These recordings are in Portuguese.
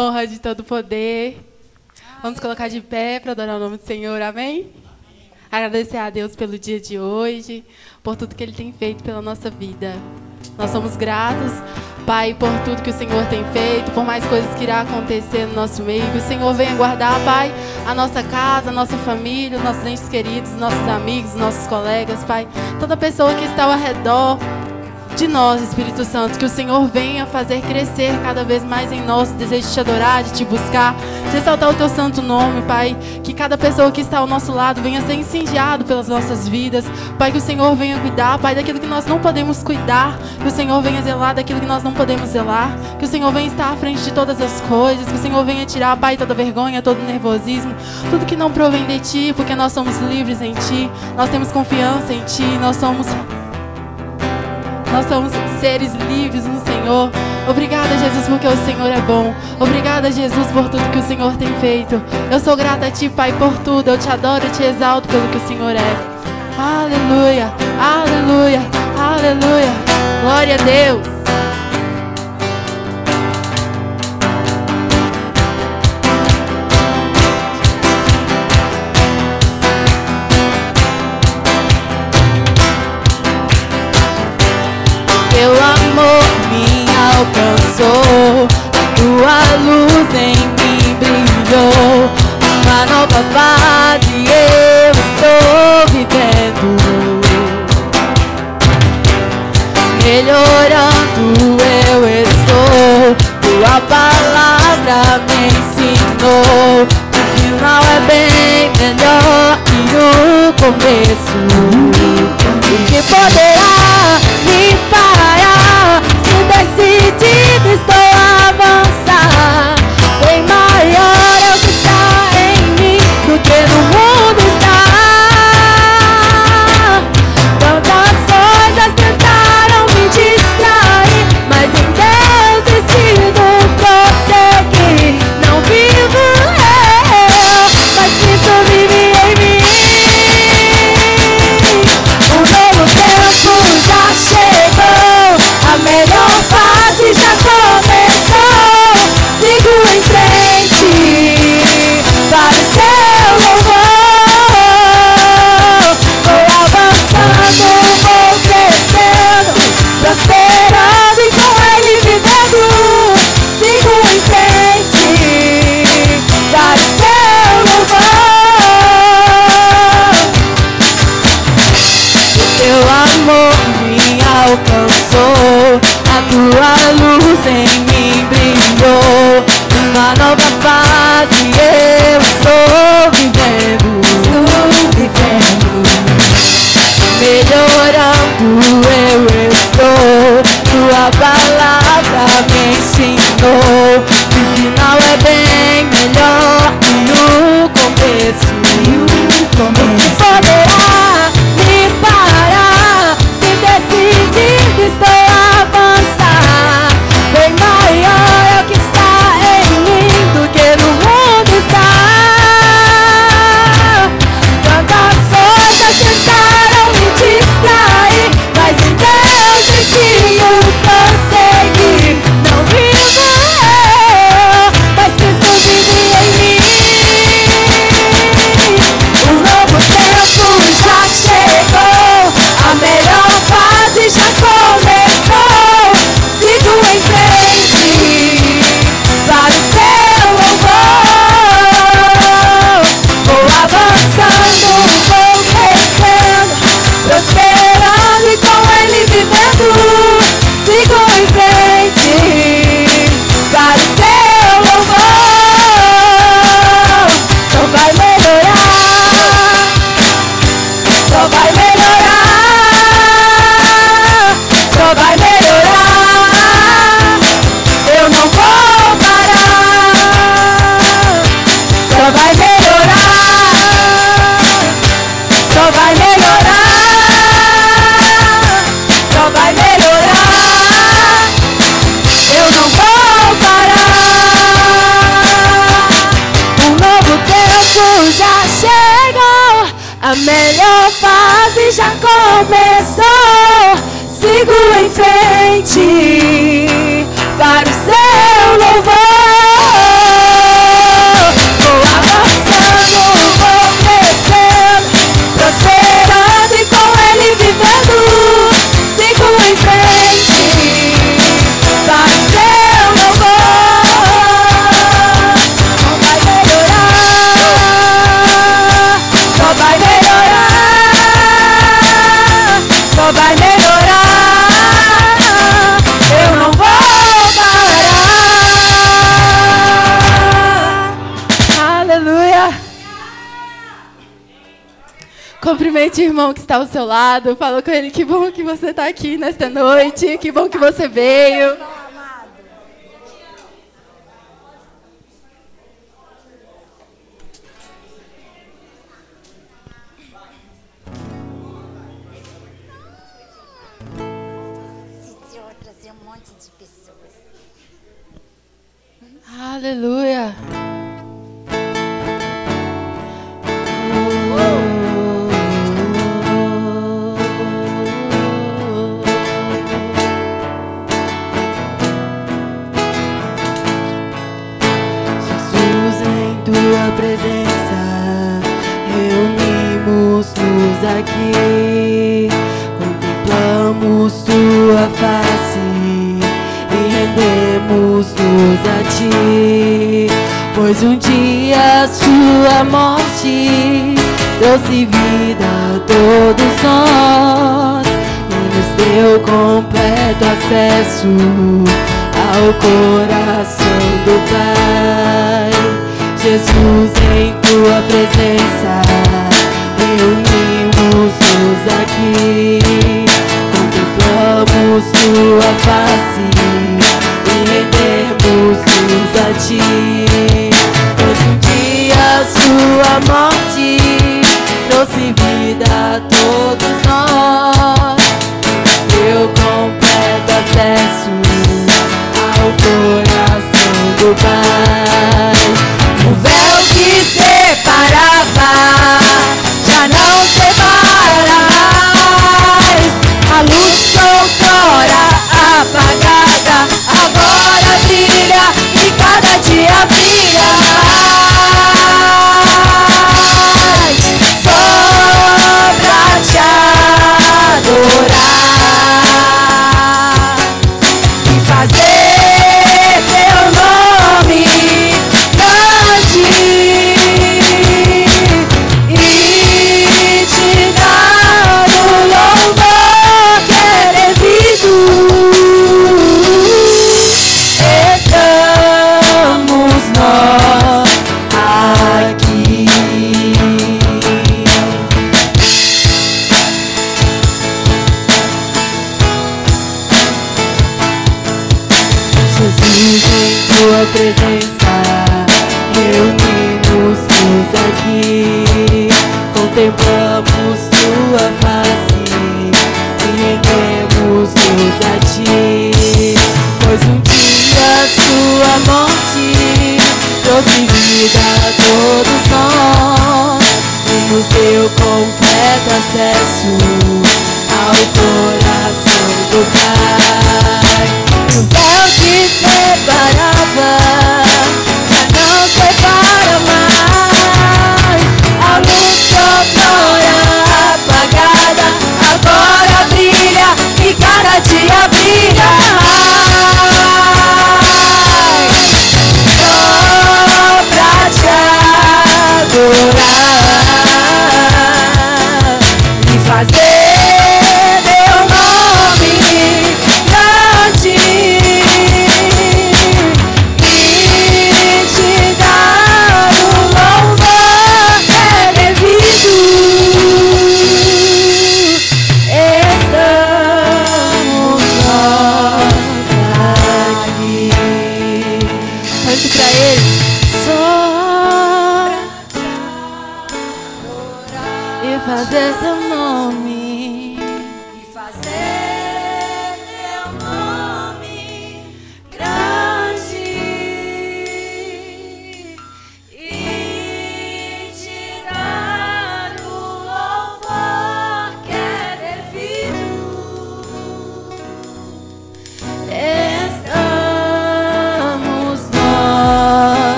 honra, de todo poder. Vamos colocar de pé para adorar o nome do Senhor, amém? Agradecer a Deus pelo dia de hoje, por tudo que Ele tem feito pela nossa vida. Nós somos gratos, Pai, por tudo que o Senhor tem feito, por mais coisas que irá acontecer no nosso meio. Que o Senhor venha guardar, Pai, a nossa casa, a nossa família, os nossos entes queridos, nossos amigos, nossos colegas, Pai. Toda pessoa que está ao redor de nós, Espírito Santo, que o Senhor venha fazer crescer cada vez mais em nós o desejo de te adorar, de te buscar, de exaltar o teu santo nome, Pai. Que cada pessoa que está ao nosso lado venha ser incendiado pelas nossas vidas, Pai. Que o Senhor venha cuidar, Pai, daquilo que nós não podemos cuidar, que o Senhor venha zelar daquilo que nós não podemos zelar, que o Senhor venha estar à frente de todas as coisas, que o Senhor venha tirar, Pai, toda vergonha, todo nervosismo, tudo que não provém de Ti, porque nós somos livres em Ti, nós temos confiança em Ti, nós somos nós somos seres livres no Senhor. Obrigada, Jesus, porque o Senhor é bom. Obrigada, Jesus, por tudo que o Senhor tem feito. Eu sou grata a Ti, Pai, por tudo. Eu te adoro e te exalto pelo que o Senhor é. Aleluia, aleluia, aleluia. Glória a Deus. Alcançou, a tua luz em mim brilhou. Uma nova fase eu estou vivendo. Melhorando eu estou, tua palavra me ensinou. O final é bem melhor que o começo. O que poderá me parar? decidido estou a avançar. Bem maior é o que está em mim do que no mundo tua luz em mim brilhou. Uma nova fase eu estou vivendo Estou vivendo. Melhorando irmão que está ao seu lado. Fala com ele que bom que você está aqui nesta noite. Que bom que você veio. Presença, reunimos-nos aqui, contemplamos tua face e rendemos-nos a ti. Pois um dia sua morte trouxe vida a todos nós e nos deu completo acesso ao coração do Pai. Jesus, em tua presença, reunimos-nos aqui, contemplamos tua face e rendemos-nos a ti. Pois um dia sua morte trouxe vida a todos nós, deu completo acesso ao coração do Pai.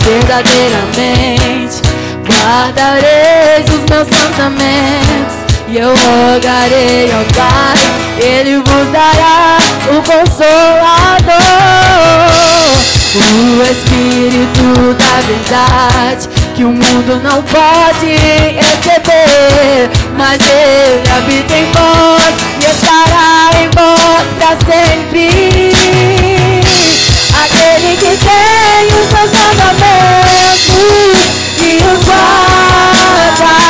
verdadeiramente. Guardareis os meus pensamentos e eu rogarei ao Pai, Ele vos dará o Consolador, o Espírito da Verdade, que o mundo não pode receber, mas Ele habita em vós e estará em vós para sempre. Aquele que tem guardei os teus mandamentos e os guarda.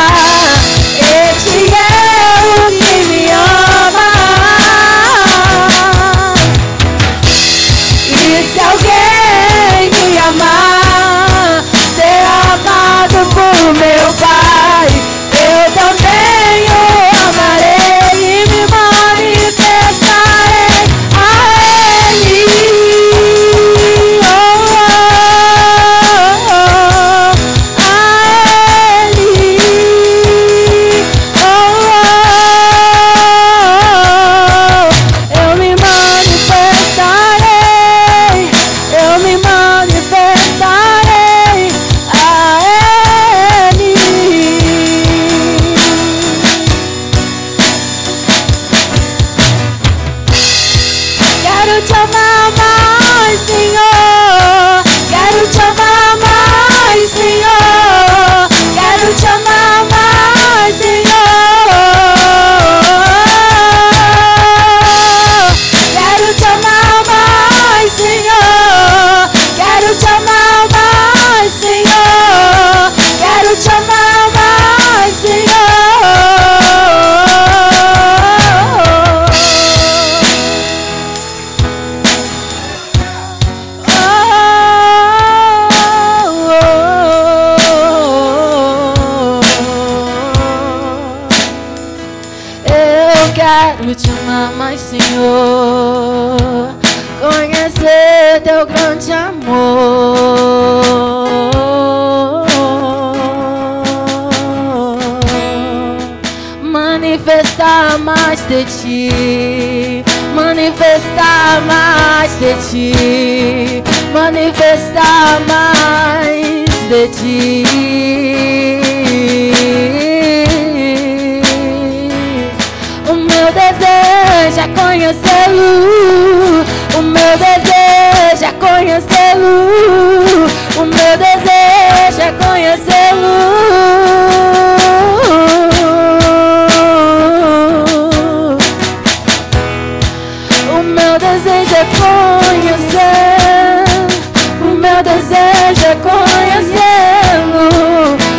ti, manifestar mais de ti. O meu desejo é conhecer. O meu desejo é conhecê-lo.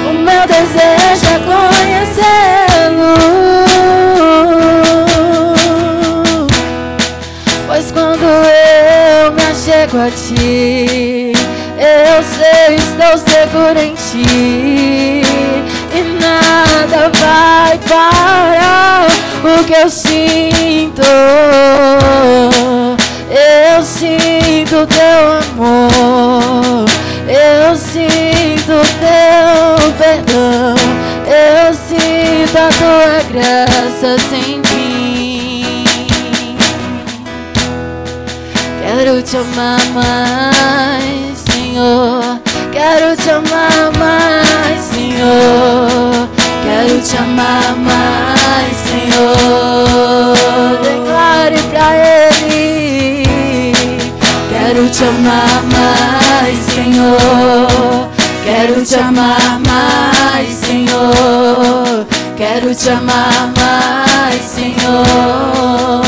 O meu desejo é conhecê-lo. Pois quando eu me achego a ti, eu sei, estou seguro em ti. E nada vai parar o que eu sinto. Te amar mais, Senhor. Quero te amar mais, Senhor. Quero te amar mais, Senhor. Declare pra Ele. Quero te amar mais, Senhor. Quero te amar mais, Senhor. Quero te amar mais, Senhor.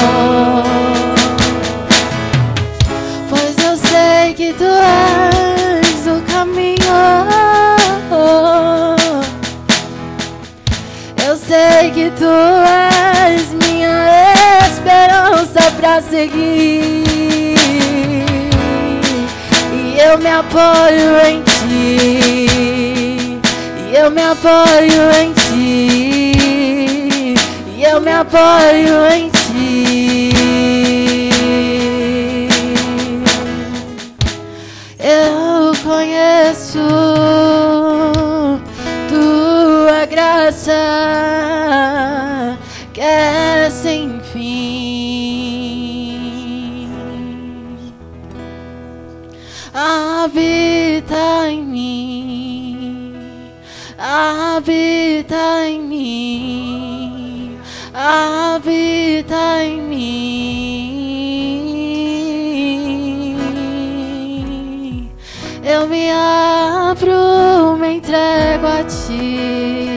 Tu és o caminho. Eu sei que tu és minha esperança pra seguir. E eu me apoio em ti. E eu me apoio em ti. E eu me apoio em ti. Conheço tua graça que é sem fim. Habita em mim, habita em mim, habita em mim. Abro, me entrego a ti.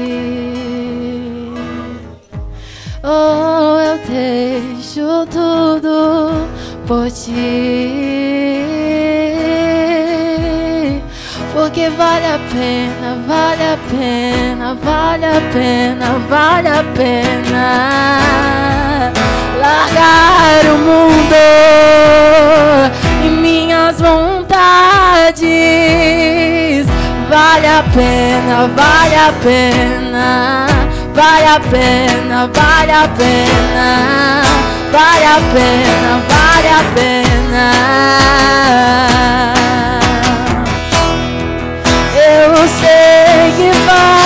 Oh, eu deixo tudo por ti. Porque vale a pena, vale a pena, vale a pena, vale a pena largar o mundo vontades. Vale a pena, vale a pena, vale a pena, vale a pena, vale a pena, vale a pena. Eu sei que vai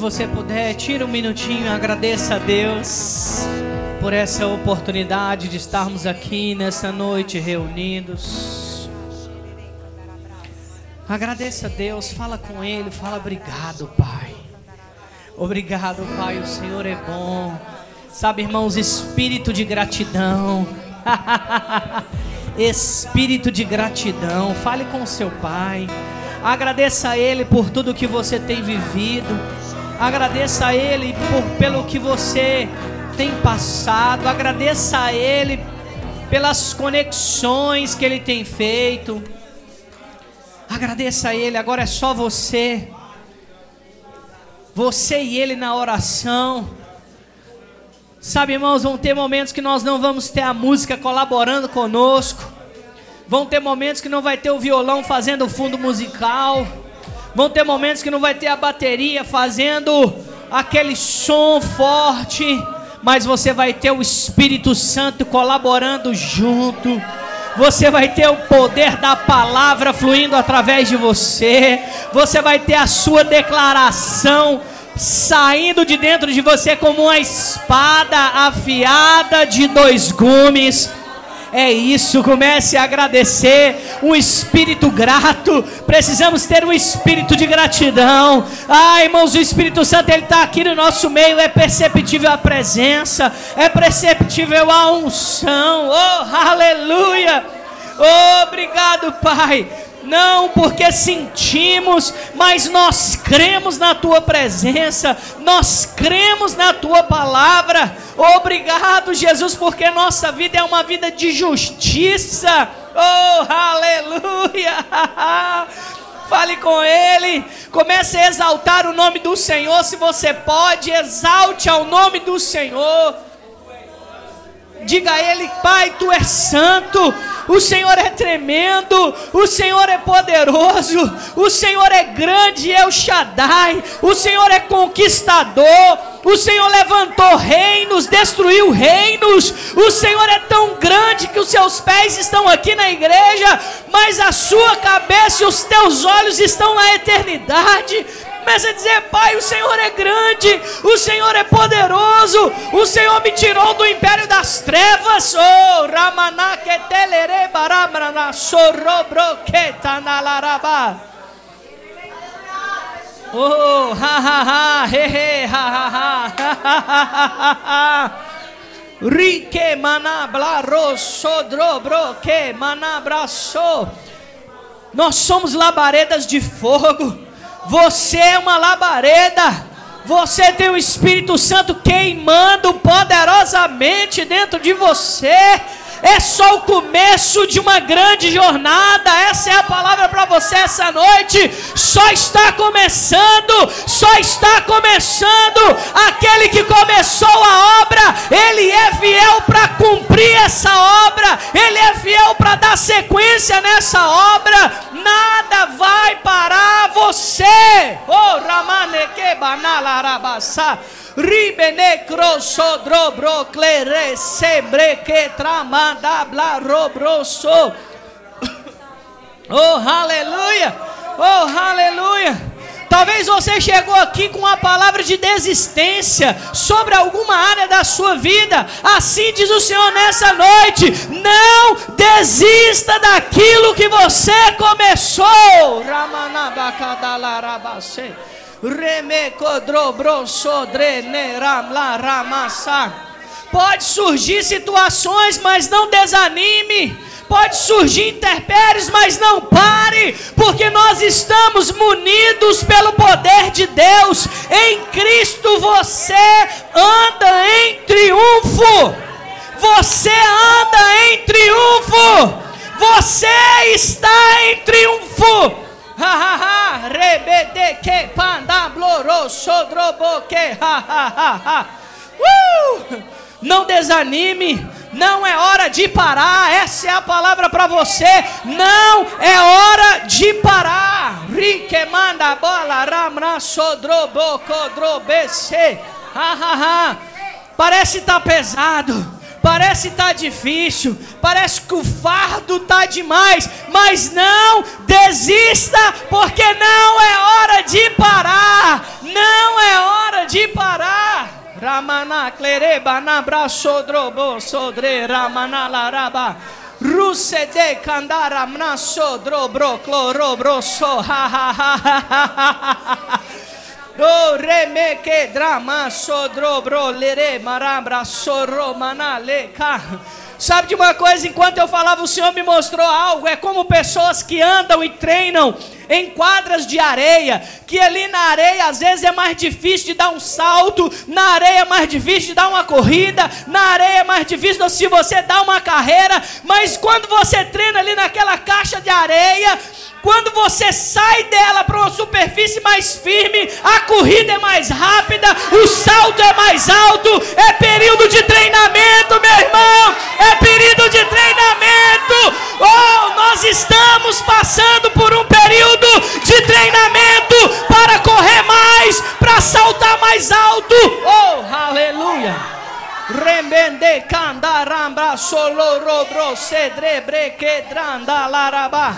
você puder, tira um minutinho agradeça a Deus por essa oportunidade de estarmos aqui nessa noite reunidos. Agradeça a Deus, fala com Ele, fala obrigado, Pai. Obrigado, Pai, o Senhor é bom. Sabe, irmãos, espírito de gratidão. espírito de gratidão. Fale com seu Pai. Agradeça a Ele por tudo que você tem vivido. Agradeça a Ele por, pelo que você tem passado. Agradeça a Ele pelas conexões que Ele tem feito. Agradeça a Ele. Agora é só você. Você e Ele na oração. Sabe, irmãos, vão ter momentos que nós não vamos ter a música colaborando conosco. Vão ter momentos que não vai ter o violão fazendo o fundo musical. Vão ter momentos que não vai ter a bateria fazendo aquele som forte, mas você vai ter o Espírito Santo colaborando junto. Você vai ter o poder da palavra fluindo através de você. Você vai ter a sua declaração saindo de dentro de você como uma espada afiada de dois gumes. É isso, comece a agradecer, um espírito grato. Precisamos ter um espírito de gratidão. Ah, irmãos, o Espírito Santo ele está aqui no nosso meio. É perceptível a presença, é perceptível a unção. Oh, aleluia! Obrigado, Pai não porque sentimos, mas nós cremos na tua presença, nós cremos na tua palavra. Obrigado, Jesus, porque nossa vida é uma vida de justiça. Oh, aleluia! Fale com Ele, comece a exaltar o nome do Senhor. Se você pode, exalte ao nome do Senhor. Diga a Ele, Pai, Tu és santo, o Senhor é tremendo, o Senhor é poderoso, o Senhor é grande, é o Shaddai, o Senhor é conquistador, o Senhor levantou reinos, destruiu reinos, o Senhor é tão grande que os seus pés estão aqui na igreja, mas a sua cabeça e os teus olhos estão na eternidade. Começa a dizer: Pai, o Senhor é grande, o Senhor é poderoso, o Senhor me tirou do império das trevas. Oh, Ramanaketelere Baramana Sorobroketa Nalaraba. Oh, ha ha ha, he he, ha ha. Rike manabla rosso drobro que manabraço. Nós somos labaredas de fogo. Você é uma labareda. Você tem o Espírito Santo queimando poderosamente dentro de você é só o começo de uma grande jornada. Essa é a palavra para você essa noite. Só está começando, só está começando. Aquele que começou a obra, ele é fiel para cumprir essa obra, ele é fiel para dar sequência nessa obra. Nada vai parar você. Oh, Ramane que banala Ribene crosso drobro clere sebre que tramanda bla robroso. Oh, aleluia! Oh, aleluia! Talvez você chegou aqui com uma palavra de desistência sobre alguma área da sua vida. Assim diz o Senhor nessa noite: não desista daquilo que você começou. Ramanabacadalarabase. Pode surgir situações, mas não desanime. Pode surgir intempéries, mas não pare, porque nós estamos munidos pelo poder de Deus. Em Cristo você anda em triunfo. Você anda em triunfo. Você está em triunfo ha ha ha, rebede que panda bloro sodrobo que ha ha ha ha. Uh! Não desanime, não é hora de parar. Essa é a palavra para você. Não é hora de parar. Rique manda bola ramra sodrobo kodrobece. Ha ha ha. Parece tá pesado parece tá difícil, parece que o fardo está demais, mas não desista, porque não é hora de parar, não é hora de parar. Ramana clereba na sodrobo sodre ramana laraba. Rusede candara mnaso drobro cloro broso ha ha ha ha ha ha Do re me que drama sodro bro lere marambra soro manale ka Sabe de uma coisa, enquanto eu falava, o Senhor me mostrou algo. É como pessoas que andam e treinam em quadras de areia, que ali na areia às vezes é mais difícil de dar um salto, na areia é mais difícil de dar uma corrida, na areia é mais difícil se você dar uma carreira, mas quando você treina ali naquela caixa de areia, quando você sai dela para uma superfície mais firme, a corrida é mais rápida, o salto é mais alto. É período de treinamento, meu irmão. É período de treinamento. Oh, nós estamos passando por um período de treinamento para correr mais, para saltar mais alto. Oh, aleluia. Remende candarambra solo robro cedrebre quedrando larabá.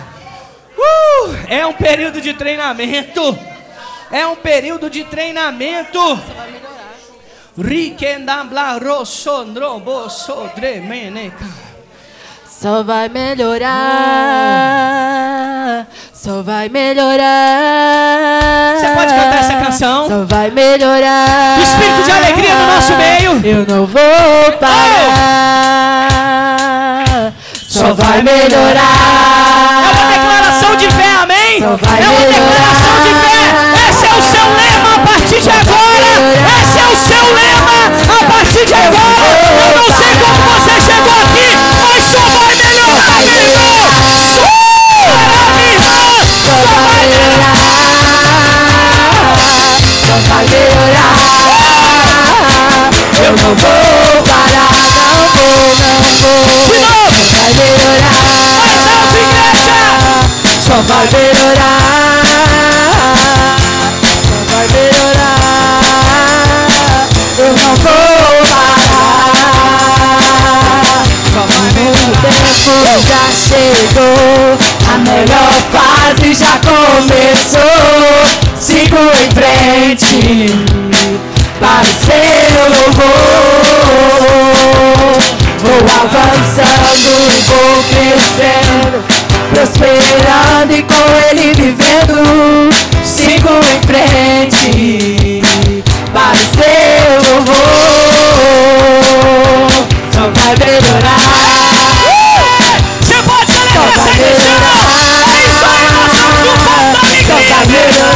Uh, é um período de treinamento. É um período de treinamento. Só vai melhorar. Só vai melhorar. Você pode cantar essa canção? Só vai melhorar. O espírito de alegria no nosso meio. Eu não vou parar. Só vai melhorar. É uma declaração de fé, amém? É uma declaração de fé. Esse é o seu lema a partir de agora. Esse é o seu lema a partir de agora. Eu não sei como você chegou aqui, mas só vai melhorar, meu irmão. Só minha irmã. Só vai melhorar. Só vai melhorar. Eu não vou parar, não vou, não vou. De novo. Vai melhorar. Mais alto, igreja. Só vai melhorar. Já chegou. A melhor fase já começou. Sigo em frente para o seu louvor. Vou avançando, vou crescendo, prosperando e com ele vivendo. Sigo em frente para o seu louvor. Só vai melhorar. Vai alegria. melhorar.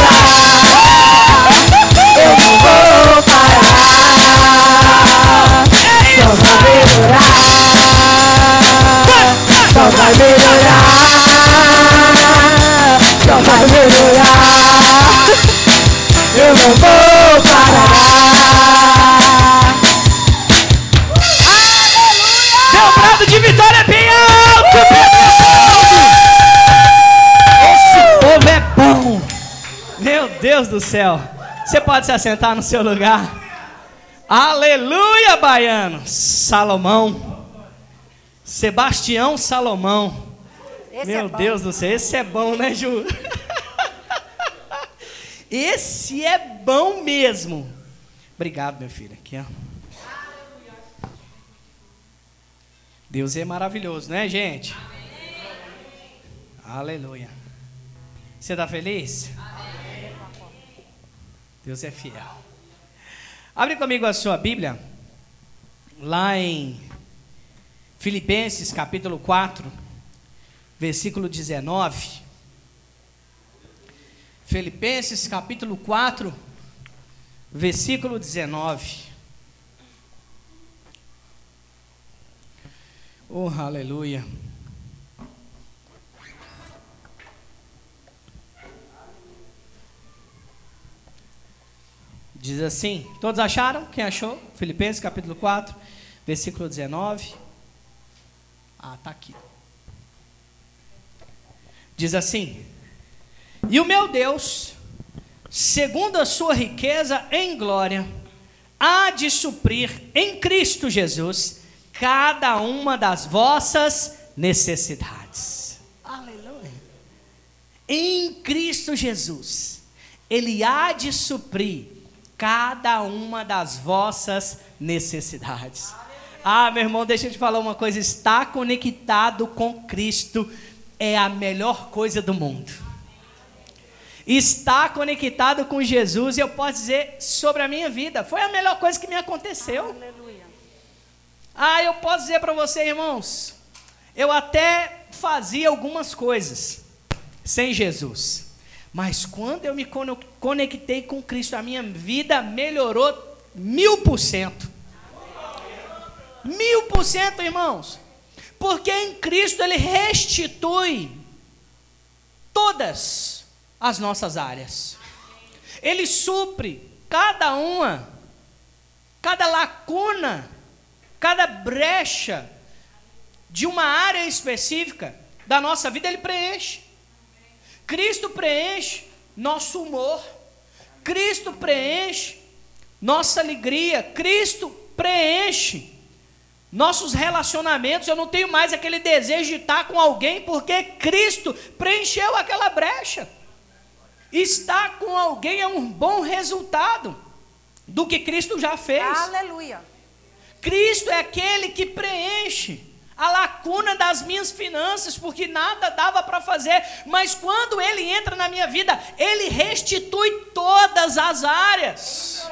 Céu. Você pode se assentar no seu lugar. Aleluia, baiano. Salomão. Sebastião Salomão. Meu Deus do céu, esse é bom, né, Ju? esse é bom mesmo. Obrigado, meu filho. Aqui, ó. Deus é maravilhoso, né, gente? Aleluia. Você está feliz? Deus é fiel. Abre comigo a sua Bíblia, lá em Filipenses capítulo 4, versículo 19. Filipenses capítulo 4, versículo 19. Oh, aleluia. Diz assim: Todos acharam? Quem achou? Filipenses capítulo 4, versículo 19. Ah, tá aqui. Diz assim: E o meu Deus, segundo a sua riqueza em glória, há de suprir em Cristo Jesus cada uma das vossas necessidades. Aleluia. Em Cristo Jesus, Ele há de suprir cada uma das vossas necessidades. Ah, meu irmão, deixa eu te falar uma coisa. Estar conectado com Cristo é a melhor coisa do mundo. Estar conectado com Jesus, eu posso dizer sobre a minha vida, foi a melhor coisa que me aconteceu. Aleluia. Ah, eu posso dizer para você, irmãos, eu até fazia algumas coisas sem Jesus. Mas quando eu me conectei com Cristo, a minha vida melhorou mil por cento. Mil por cento, irmãos. Porque em Cristo Ele restitui todas as nossas áreas. Ele supre cada uma, cada lacuna, cada brecha de uma área específica da nossa vida, Ele preenche. Cristo preenche nosso humor. Cristo preenche nossa alegria. Cristo preenche nossos relacionamentos. Eu não tenho mais aquele desejo de estar com alguém porque Cristo preencheu aquela brecha. Estar com alguém é um bom resultado do que Cristo já fez. Aleluia. Cristo é aquele que preenche a lacuna das minhas finanças, porque nada dava para fazer, mas quando ele entra na minha vida, ele restitui todas as áreas.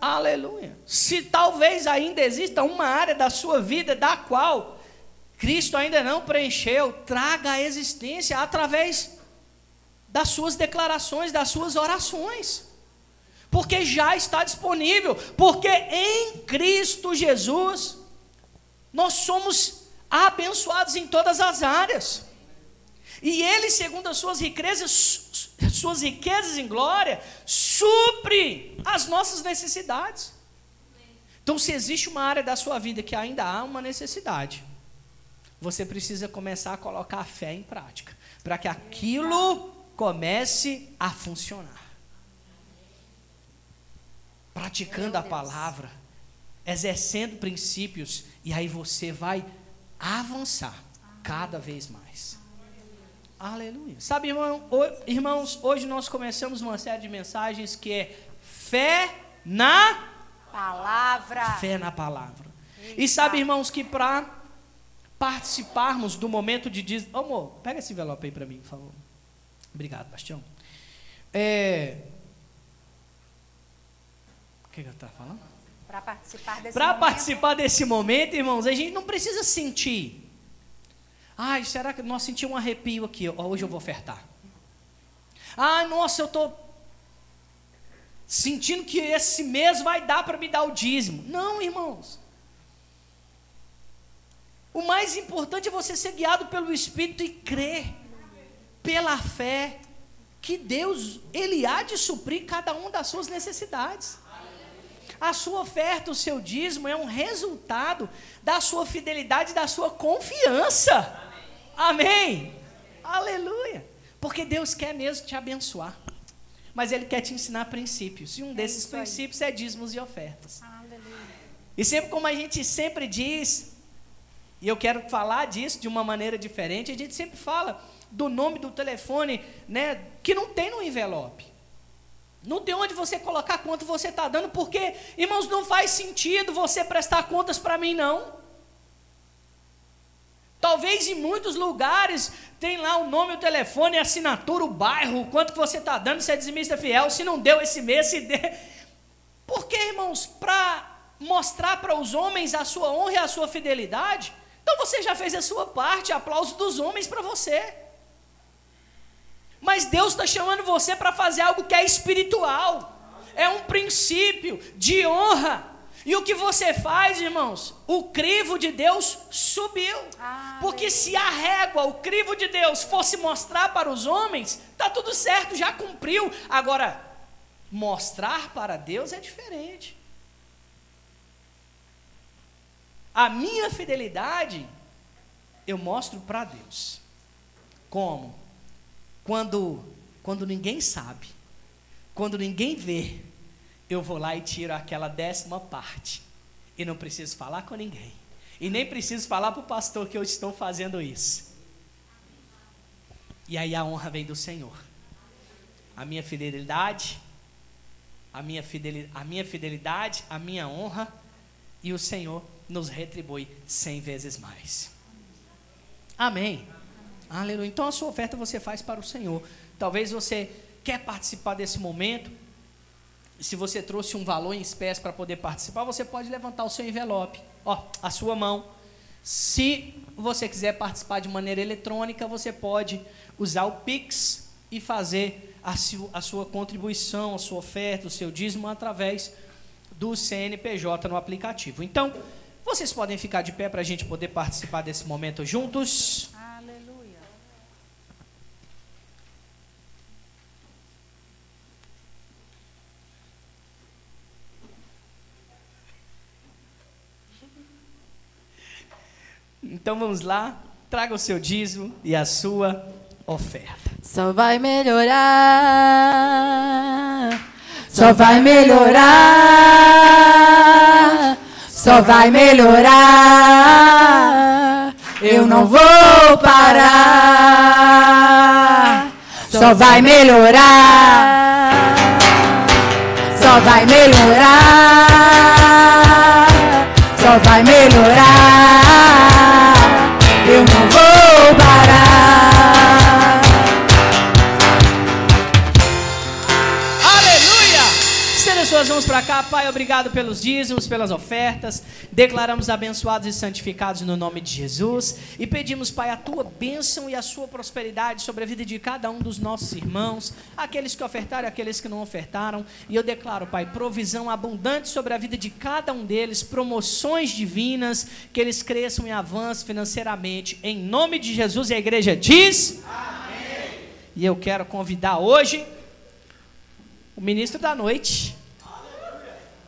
Aleluia. Se talvez ainda exista uma área da sua vida da qual Cristo ainda não preencheu, traga a existência através das suas declarações, das suas orações porque já está disponível, porque em Cristo Jesus nós somos abençoados em todas as áreas. E ele, segundo as suas riquezas, suas riquezas em glória, supre as nossas necessidades. Então, se existe uma área da sua vida que ainda há uma necessidade, você precisa começar a colocar a fé em prática, para que aquilo comece a funcionar praticando a palavra, exercendo princípios, e aí você vai avançar cada vez mais. Aleluia. Sabe, irmão, irmãos, hoje nós começamos uma série de mensagens que é fé na palavra. Fé na palavra. Eita. E sabe, irmãos, que para participarmos do momento de diz, amor, pega esse envelope aí para mim, por favor. Obrigado, Bastião. É, que, que eu estava falando? Para participar desse Para participar desse momento, irmãos, a gente não precisa sentir. Ai, será que nós sentimos um arrepio aqui? Hoje eu vou ofertar. Ai, nossa, eu estou sentindo que esse mês vai dar para me dar o dízimo. Não, irmãos. O mais importante é você ser guiado pelo Espírito e crer pela fé que Deus ele há de suprir cada uma das suas necessidades. A sua oferta, o seu dízimo é um resultado da sua fidelidade, da sua confiança. Amém. Amém. Aleluia. Porque Deus quer mesmo te abençoar. Mas Ele quer te ensinar princípios. E um é desses princípios é dízimos e ofertas. Aleluia. E sempre como a gente sempre diz, e eu quero falar disso de uma maneira diferente, a gente sempre fala do nome do telefone, né, que não tem no envelope. Não tem onde você colocar quanto você está dando, porque, irmãos, não faz sentido você prestar contas para mim, não. Talvez em muitos lugares tem lá o nome, o telefone, a assinatura, o bairro, o quanto que você está dando, se é dizimista fiel, se não deu esse mês, se deu. Por que, irmãos? Para mostrar para os homens a sua honra e a sua fidelidade? Então você já fez a sua parte, aplauso dos homens para você. Mas Deus está chamando você para fazer algo que é espiritual, é um princípio de honra. E o que você faz, irmãos? O crivo de Deus subiu. Ah, Porque se a régua, o crivo de Deus, fosse mostrar para os homens, tá tudo certo, já cumpriu. Agora, mostrar para Deus é diferente. A minha fidelidade eu mostro para Deus. Como? Quando, quando ninguém sabe, quando ninguém vê, eu vou lá e tiro aquela décima parte. E não preciso falar com ninguém. E nem preciso falar para o pastor que eu estou fazendo isso. E aí a honra vem do Senhor. A minha fidelidade, a minha fidelidade, a minha fidelidade, a minha honra e o Senhor nos retribui cem vezes mais. Amém. Aleluia. Então a sua oferta você faz para o Senhor. Talvez você quer participar desse momento. Se você trouxe um valor em espécie para poder participar, você pode levantar o seu envelope, ó, a sua mão. Se você quiser participar de maneira eletrônica, você pode usar o Pix e fazer a, su a sua contribuição, a sua oferta, o seu dízimo através do CNPJ no aplicativo. Então, vocês podem ficar de pé para a gente poder participar desse momento juntos. Aleluia. Então vamos lá, traga o seu dízimo e a sua oferta. Só vai melhorar. Só vai melhorar. Só vai melhorar. Eu não vou parar. Só vai melhorar. Só vai melhorar. Só vai melhorar. Obrigado pelos dízimos, pelas ofertas. Declaramos abençoados e santificados no nome de Jesus. E pedimos, Pai, a tua bênção e a sua prosperidade sobre a vida de cada um dos nossos irmãos, aqueles que ofertaram e aqueles que não ofertaram. E eu declaro, Pai, provisão abundante sobre a vida de cada um deles, promoções divinas, que eles cresçam e avancem financeiramente. Em nome de Jesus, e a igreja diz. Amém. E eu quero convidar hoje o ministro da noite.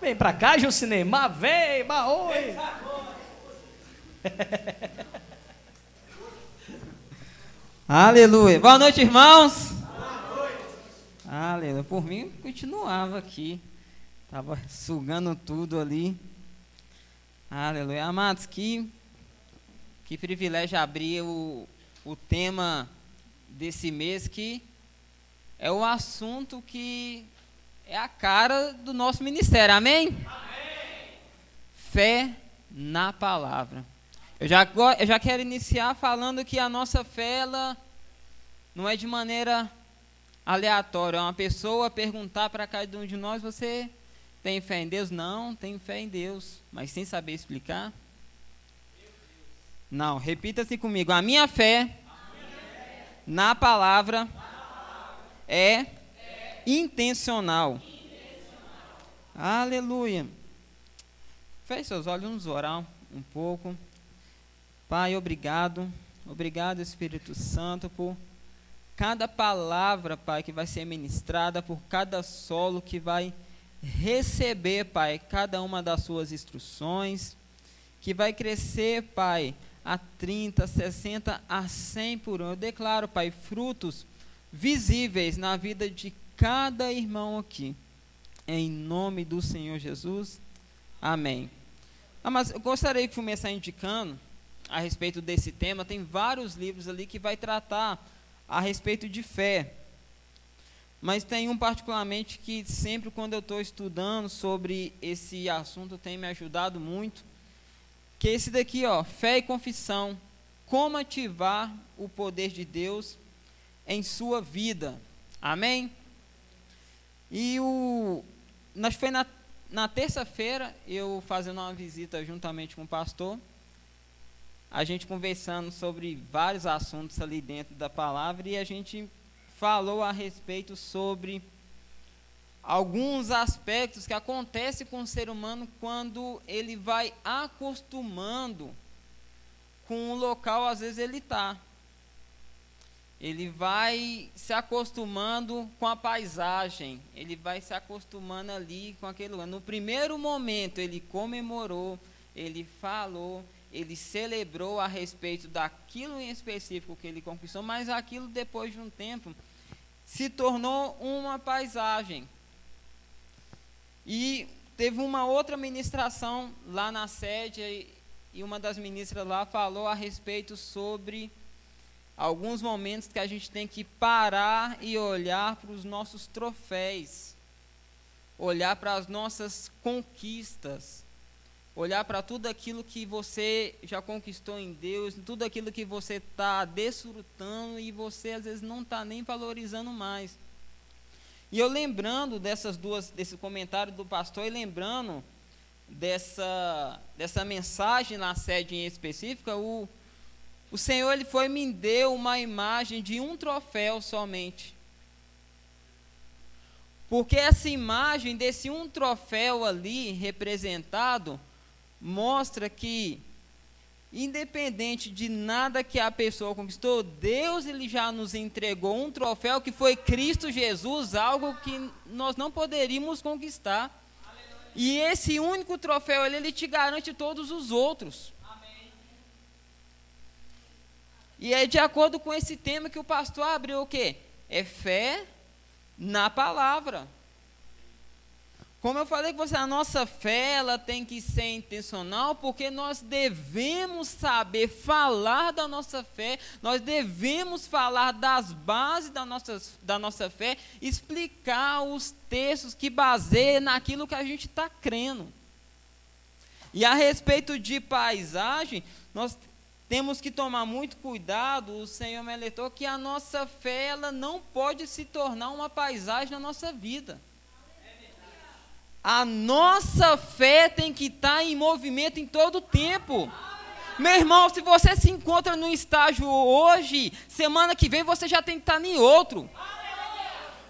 Vem pra cá, Jucineimar, vem, oi. Aleluia. Boa noite, irmãos. Boa noite. Aleluia. Por mim, continuava aqui. Estava sugando tudo ali. Aleluia. Amados, que, que privilégio abrir o, o tema desse mês que é o assunto que é a cara do nosso ministério. Amém? Amém. Fé na palavra. Eu já, eu já quero iniciar falando que a nossa fé ela não é de maneira aleatória. É uma pessoa perguntar para cada um de nós: você tem fé em Deus? Não, tenho fé em Deus, mas sem saber explicar. Não, repita-se comigo. A minha fé, na palavra é intencional. Aleluia. Feche seus olhos, vamos orar um pouco. Pai, obrigado. Obrigado, Espírito Santo, por cada palavra, Pai, que vai ser ministrada, por cada solo que vai receber, Pai, cada uma das suas instruções, que vai crescer, Pai, a 30, 60, a 100 por ano. Eu declaro, Pai, frutos visíveis na vida de cada irmão aqui. Em nome do Senhor Jesus. Amém. Ah, mas eu gostaria de começar indicando a respeito desse tema. Tem vários livros ali que vai tratar a respeito de fé. Mas tem um particularmente que sempre quando eu estou estudando sobre esse assunto tem me ajudado muito. Que é esse daqui, ó, fé e confissão. Como ativar o poder de Deus em sua vida. Amém? E o. Nós foi na, na terça-feira, eu fazendo uma visita juntamente com o pastor, a gente conversando sobre vários assuntos ali dentro da palavra e a gente falou a respeito sobre alguns aspectos que acontecem com o ser humano quando ele vai acostumando com o local, às vezes ele está. Ele vai se acostumando com a paisagem, ele vai se acostumando ali com aquele lugar. No primeiro momento, ele comemorou, ele falou, ele celebrou a respeito daquilo em específico que ele conquistou, mas aquilo depois de um tempo se tornou uma paisagem. E teve uma outra ministração lá na sede, e, uma das ministras lá falou a respeito sobre alguns momentos que a gente tem que parar e olhar para os nossos troféus, olhar para as nossas conquistas, olhar para tudo aquilo que você já conquistou em Deus, tudo aquilo que você está desfrutando e você às vezes não está nem valorizando mais. E eu lembrando dessas duas, desse comentário do pastor e lembrando dessa, dessa mensagem na sede em específica, o, o Senhor ele foi me deu uma imagem de um troféu somente. Porque essa imagem desse um troféu ali representado mostra que independente de nada que a pessoa conquistou, Deus ele já nos entregou um troféu que foi Cristo Jesus, algo que nós não poderíamos conquistar. E esse único troféu ele, ele te garante todos os outros. E é de acordo com esse tema que o pastor abriu o quê? É fé na palavra. Como eu falei com você, a nossa fé ela tem que ser intencional, porque nós devemos saber falar da nossa fé, nós devemos falar das bases da nossa, da nossa fé, explicar os textos que baseiam naquilo que a gente está crendo. E a respeito de paisagem, nós temos que tomar muito cuidado, o Senhor me alertou, que a nossa fé ela não pode se tornar uma paisagem na nossa vida. A nossa fé tem que estar em movimento em todo o tempo. Meu irmão, se você se encontra num estágio hoje, semana que vem você já tem que estar em outro.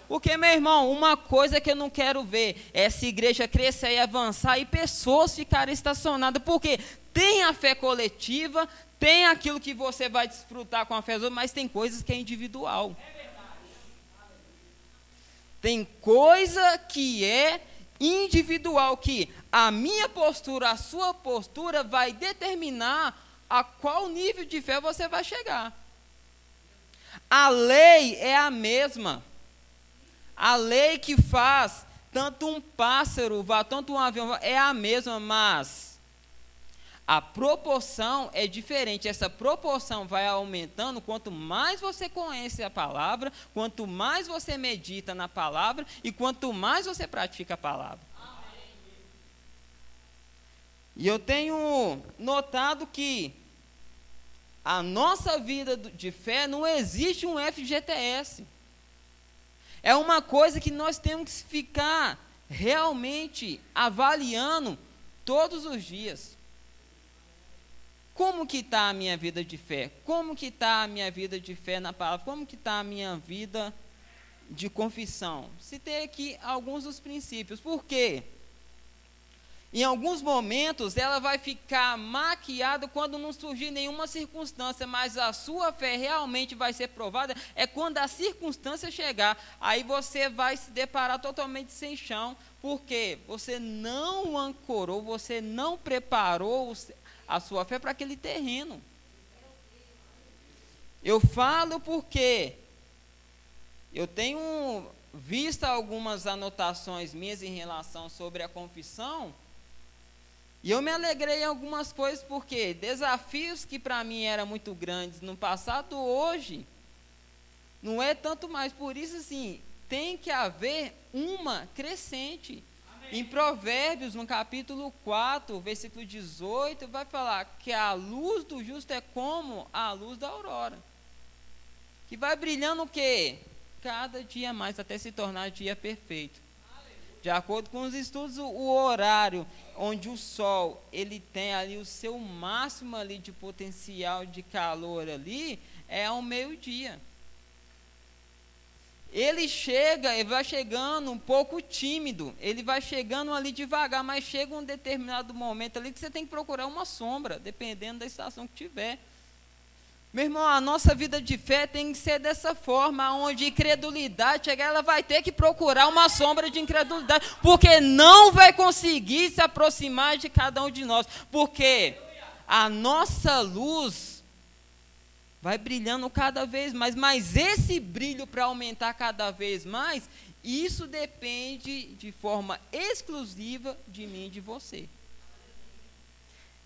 Porque, meu irmão, uma coisa que eu não quero ver é essa igreja crescer e avançar e pessoas ficarem estacionadas. Porque tem a fé coletiva, tem aquilo que você vai desfrutar com a fé, mas tem coisas que é individual. Tem coisa que é individual que a minha postura, a sua postura vai determinar a qual nível de fé você vai chegar. A lei é a mesma. A lei que faz tanto um pássaro vá, tanto um avião é a mesma, mas a proporção é diferente. Essa proporção vai aumentando quanto mais você conhece a palavra, quanto mais você medita na palavra e quanto mais você pratica a palavra. E eu tenho notado que a nossa vida de fé não existe um FGTS. É uma coisa que nós temos que ficar realmente avaliando todos os dias. Como que está a minha vida de fé? Como que está a minha vida de fé na palavra? Como que está a minha vida de confissão? Citei aqui alguns dos princípios. Por quê? Em alguns momentos ela vai ficar maquiada quando não surgir nenhuma circunstância, mas a sua fé realmente vai ser provada é quando a circunstância chegar. Aí você vai se deparar totalmente sem chão, porque você não ancorou, você não preparou a sua fé para aquele terreno. Eu falo porque eu tenho visto algumas anotações minhas em relação sobre a confissão. E eu me alegrei em algumas coisas porque desafios que para mim eram muito grandes no passado, hoje, não é tanto mais. Por isso, assim, tem que haver uma crescente. Em Provérbios, no capítulo 4, versículo 18, vai falar que a luz do justo é como a luz da aurora. Que vai brilhando o quê? Cada dia mais, até se tornar dia perfeito. De acordo com os estudos, o horário onde o sol ele tem ali o seu máximo ali de potencial de calor ali é ao meio-dia ele chega, ele vai chegando um pouco tímido, ele vai chegando ali devagar, mas chega um determinado momento ali que você tem que procurar uma sombra, dependendo da estação que tiver. Meu irmão, a nossa vida de fé tem que ser dessa forma, onde incredulidade chegar, ela vai ter que procurar uma sombra de incredulidade, porque não vai conseguir se aproximar de cada um de nós, porque a nossa luz vai brilhando cada vez mais, mas esse brilho para aumentar cada vez mais, isso depende de forma exclusiva de mim e de você.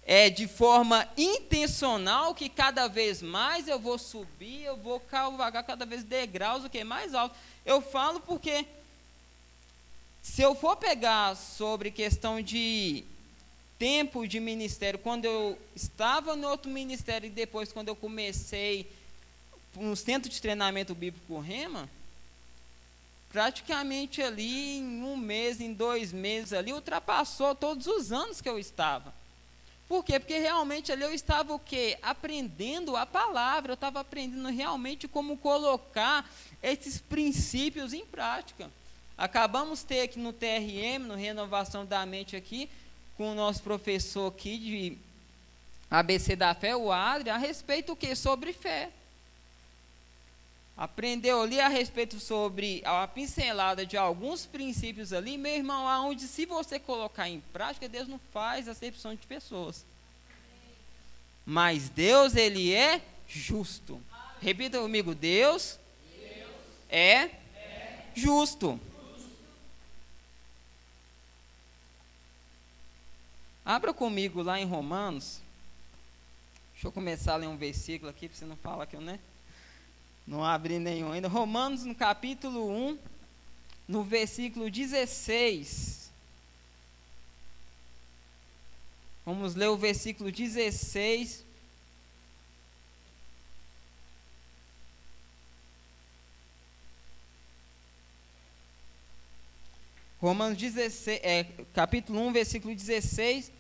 É de forma intencional que cada vez mais eu vou subir, eu vou cavalgar cada vez degraus o que mais alto. Eu falo porque se eu for pegar sobre questão de tempo de ministério, quando eu estava no outro ministério e depois quando eu comecei um centro de treinamento bíblico Rema, praticamente ali em um mês, em dois meses ali, ultrapassou todos os anos que eu estava. Por quê? Porque realmente ali eu estava o quê? Aprendendo a palavra, eu estava aprendendo realmente como colocar esses princípios em prática. Acabamos de ter aqui no TRM, no Renovação da Mente aqui, com o nosso professor aqui de ABC da Fé, o Adri, a respeito o quê? Sobre fé. Aprendeu ali a respeito sobre a pincelada de alguns princípios ali, meu irmão, aonde se você colocar em prática, Deus não faz acepção de pessoas. Mas Deus, ele é justo. Repita comigo, Deus, Deus é, é justo. Abra comigo lá em Romanos. Deixa eu começar a ler um versículo aqui, para você não falar que eu né, não abri nenhum ainda. Romanos, no capítulo 1, no versículo 16. Vamos ler o versículo 16. Romanos 16, é, capítulo 1, versículo 16.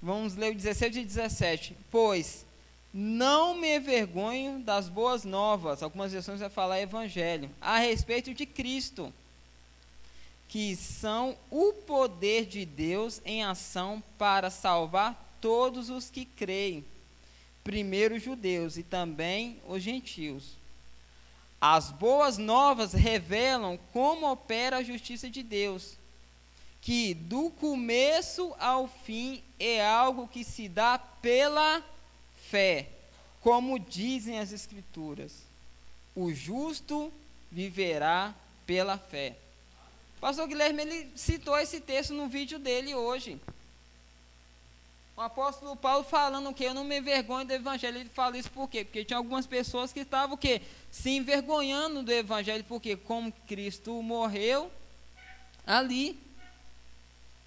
Vamos ler o 16 e 17. Pois não me envergonho das boas novas, algumas versões vai falar evangelho, a respeito de Cristo, que são o poder de Deus em ação para salvar todos os que creem, primeiro os judeus e também os gentios. As boas novas revelam como opera a justiça de Deus, que do começo ao fim é algo que se dá pela fé, como dizem as Escrituras. O justo viverá pela fé. Pastor Guilherme ele citou esse texto no vídeo dele hoje. O apóstolo Paulo falando que eu não me envergonho do evangelho, ele fala isso por quê? Porque tinha algumas pessoas que estavam o quê? Se envergonhando do evangelho, porque como Cristo morreu ali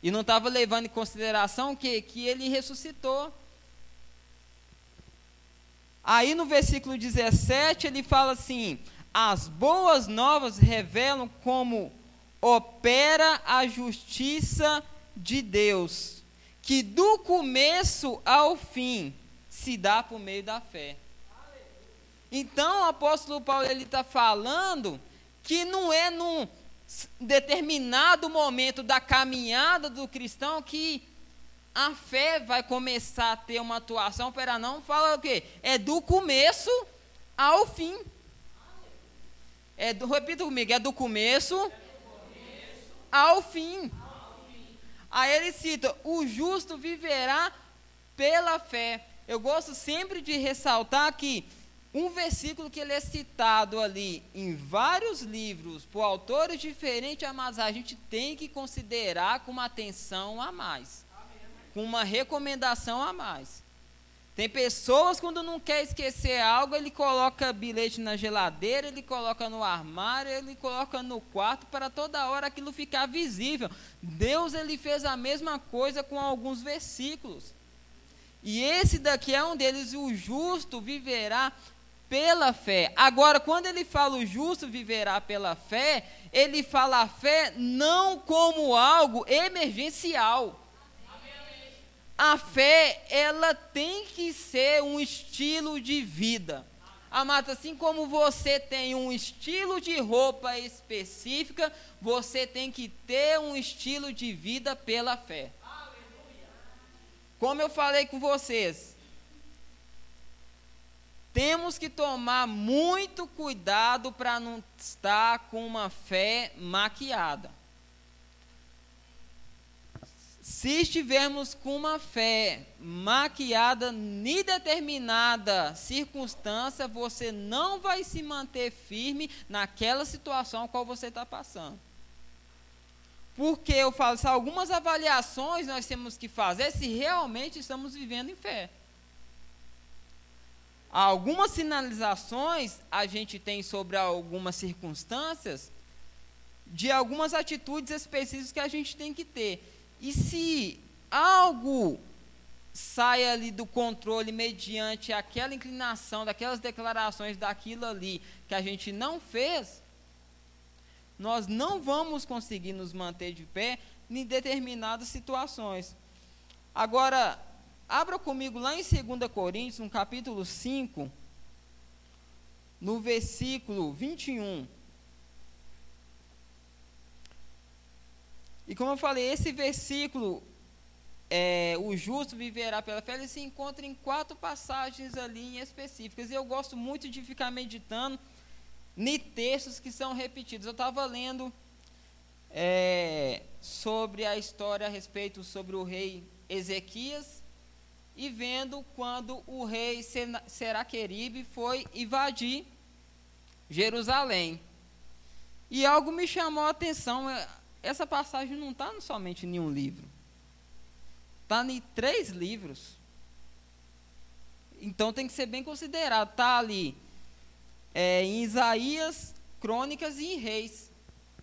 e não estava levando em consideração que que ele ressuscitou. Aí no versículo 17 ele fala assim: as boas novas revelam como opera a justiça de Deus que do começo ao fim se dá por meio da fé. Então o apóstolo Paulo ele está falando que não é num determinado momento da caminhada do cristão que a fé vai começar a ter uma atuação, para não fala o quê? É do começo ao fim. É do, repita comigo, é do começo, é do começo ao fim. Aí ele cita: o justo viverá pela fé. Eu gosto sempre de ressaltar que um versículo que ele é citado ali em vários livros por autores diferentes, mas a gente tem que considerar com uma atenção a mais, com uma recomendação a mais. Tem pessoas quando não quer esquecer algo, ele coloca bilhete na geladeira, ele coloca no armário, ele coloca no quarto para toda hora aquilo ficar visível. Deus ele fez a mesma coisa com alguns versículos. E esse daqui é um deles, o justo viverá pela fé. Agora, quando ele fala o justo viverá pela fé, ele fala a fé não como algo emergencial a fé, ela tem que ser um estilo de vida. Amado, assim como você tem um estilo de roupa específica, você tem que ter um estilo de vida pela fé. Como eu falei com vocês, temos que tomar muito cuidado para não estar com uma fé maquiada. Se estivermos com uma fé maquiada em determinada circunstância, você não vai se manter firme naquela situação qual você está passando. Porque eu falo, algumas avaliações nós temos que fazer se realmente estamos vivendo em fé. Algumas sinalizações a gente tem sobre algumas circunstâncias de algumas atitudes específicas que a gente tem que ter. E se algo sai ali do controle mediante aquela inclinação, daquelas declarações, daquilo ali que a gente não fez, nós não vamos conseguir nos manter de pé em determinadas situações. Agora, abra comigo lá em 2 Coríntios, no capítulo 5, no versículo 21. E como eu falei, esse versículo é, o justo viverá pela fé, ele se encontra em quatro passagens ali específicas. E eu gosto muito de ficar meditando em textos que são repetidos. Eu estava lendo é, sobre a história a respeito sobre o rei Ezequias e vendo quando o rei Seraqueribe foi invadir Jerusalém. E algo me chamou a atenção. Essa passagem não está somente em um livro. Está em três livros. Então tem que ser bem considerado. Está ali é, em Isaías, Crônicas e em Reis.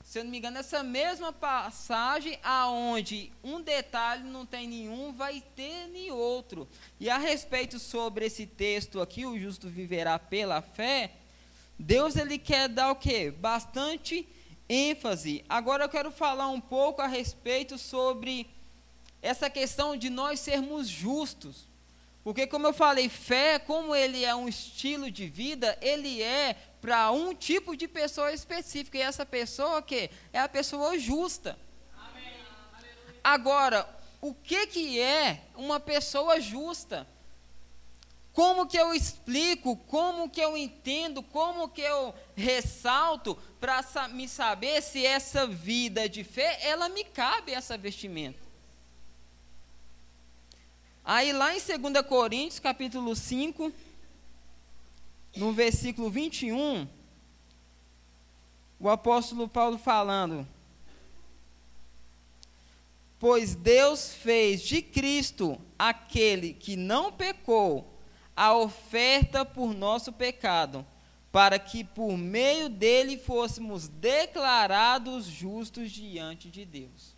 Se eu não me engano, essa mesma passagem, aonde um detalhe não tem nenhum, vai ter nem outro. E a respeito sobre esse texto aqui, o justo viverá pela fé, Deus ele quer dar o quê? Bastante ênfase. Agora eu quero falar um pouco a respeito sobre essa questão de nós sermos justos. Porque, como eu falei, fé, como ele é um estilo de vida, ele é para um tipo de pessoa específica. E essa pessoa que é a pessoa justa. Agora, o que, que é uma pessoa justa? Como que eu explico, como que eu entendo, como que eu ressalto para me saber se essa vida de fé, ela me cabe essa vestimenta? Aí lá em 2 Coríntios, capítulo 5, no versículo 21, o apóstolo Paulo falando: Pois Deus fez de Cristo aquele que não pecou, a oferta por nosso pecado, para que por meio dele fôssemos declarados justos diante de Deus.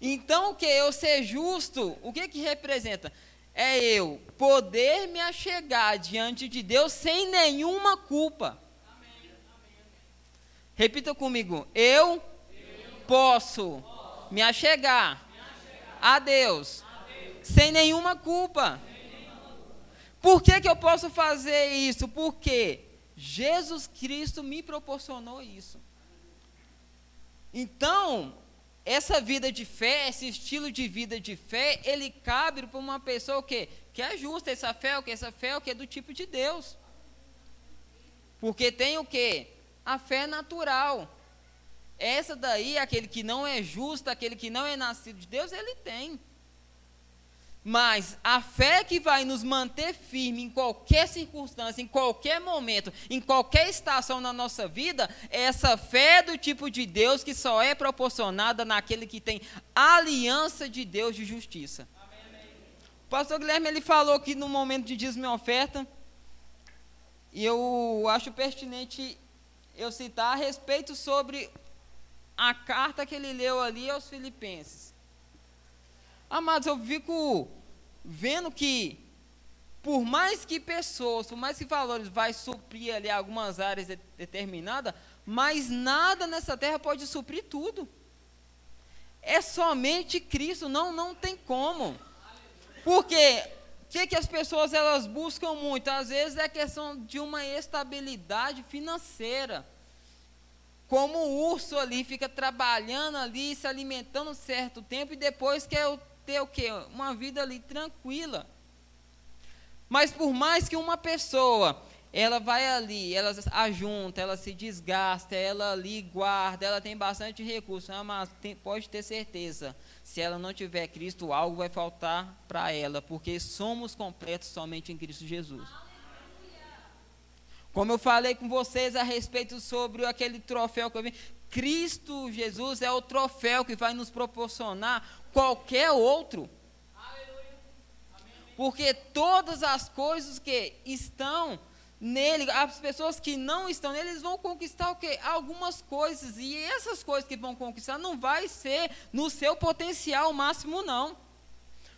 Então, o que eu ser justo, o que que representa? É eu poder me achegar diante de Deus sem nenhuma culpa. Amém. Repita comigo. Eu, posso, me, achegar a Deus, a Deus sem nenhuma culpa. Sem nenhuma culpa. Por que, que eu posso fazer isso? Porque Jesus Cristo me proporcionou isso. Então, essa vida de fé, esse estilo de vida de fé, ele cabe para uma pessoa que, que é justa, essa fé, o que essa fé é o que é do tipo de Deus. Porque tem o que? A fé natural. Essa daí, aquele que não é justo, aquele que não é nascido de Deus, ele tem. Mas a fé que vai nos manter firme em qualquer circunstância, em qualquer momento, em qualquer estação na nossa vida, é essa fé do tipo de Deus que só é proporcionada naquele que tem aliança de Deus de justiça. Amém. O pastor Guilherme ele falou que no momento de dízimo e oferta, e eu acho pertinente eu citar a respeito sobre a carta que ele leu ali aos Filipenses. Amados, eu fico vendo que, por mais que pessoas, por mais que valores vai suprir ali algumas áreas de, determinadas, mas nada nessa terra pode suprir tudo. É somente Cristo, não, não tem como. Porque o que, que as pessoas elas buscam muito? Às vezes é questão de uma estabilidade financeira. Como o urso ali fica trabalhando ali, se alimentando um certo tempo e depois quer o ter o quê? Uma vida ali tranquila. Mas por mais que uma pessoa, ela vai ali, ela ajunta, ela se desgasta, ela ali guarda, ela tem bastante recurso, ah, mas tem, pode ter certeza, se ela não tiver Cristo, algo vai faltar para ela, porque somos completos somente em Cristo Jesus. Como eu falei com vocês a respeito sobre aquele troféu que eu vi, Cristo Jesus é o troféu que vai nos proporcionar qualquer outro. Porque todas as coisas que estão nele, as pessoas que não estão nele, eles vão conquistar o quê? Algumas coisas. E essas coisas que vão conquistar não vai ser no seu potencial máximo, não.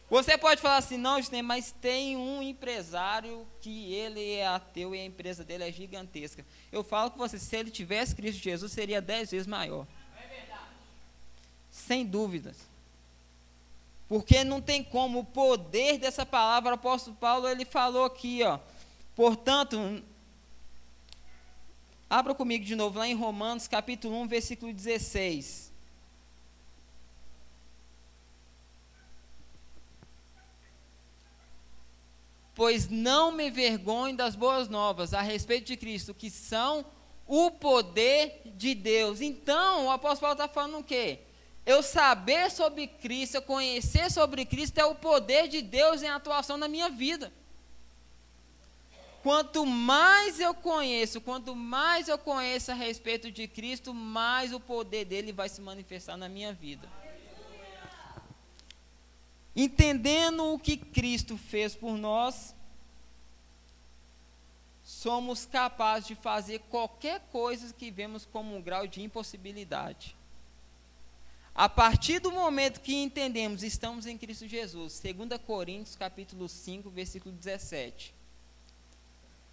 Você pode falar assim, não, Justin, mas tem um empresário que ele é ateu e a empresa dele é gigantesca. Eu falo com você, se ele tivesse Cristo Jesus, seria dez vezes maior. É verdade. Sem dúvidas. Porque não tem como o poder dessa palavra, o apóstolo Paulo, ele falou aqui, ó. Portanto, abra comigo de novo lá em Romanos, capítulo 1, versículo 16. pois não me vergonho das boas novas a respeito de Cristo, que são o poder de Deus. Então, o apóstolo Paulo está falando o quê? Eu saber sobre Cristo, eu conhecer sobre Cristo é o poder de Deus em atuação na minha vida. Quanto mais eu conheço, quanto mais eu conheço a respeito de Cristo, mais o poder dele vai se manifestar na minha vida. Entendendo o que Cristo fez por nós, somos capazes de fazer qualquer coisa que vemos como um grau de impossibilidade. A partir do momento que entendemos, estamos em Cristo Jesus. 2 Coríntios, capítulo 5, versículo 17.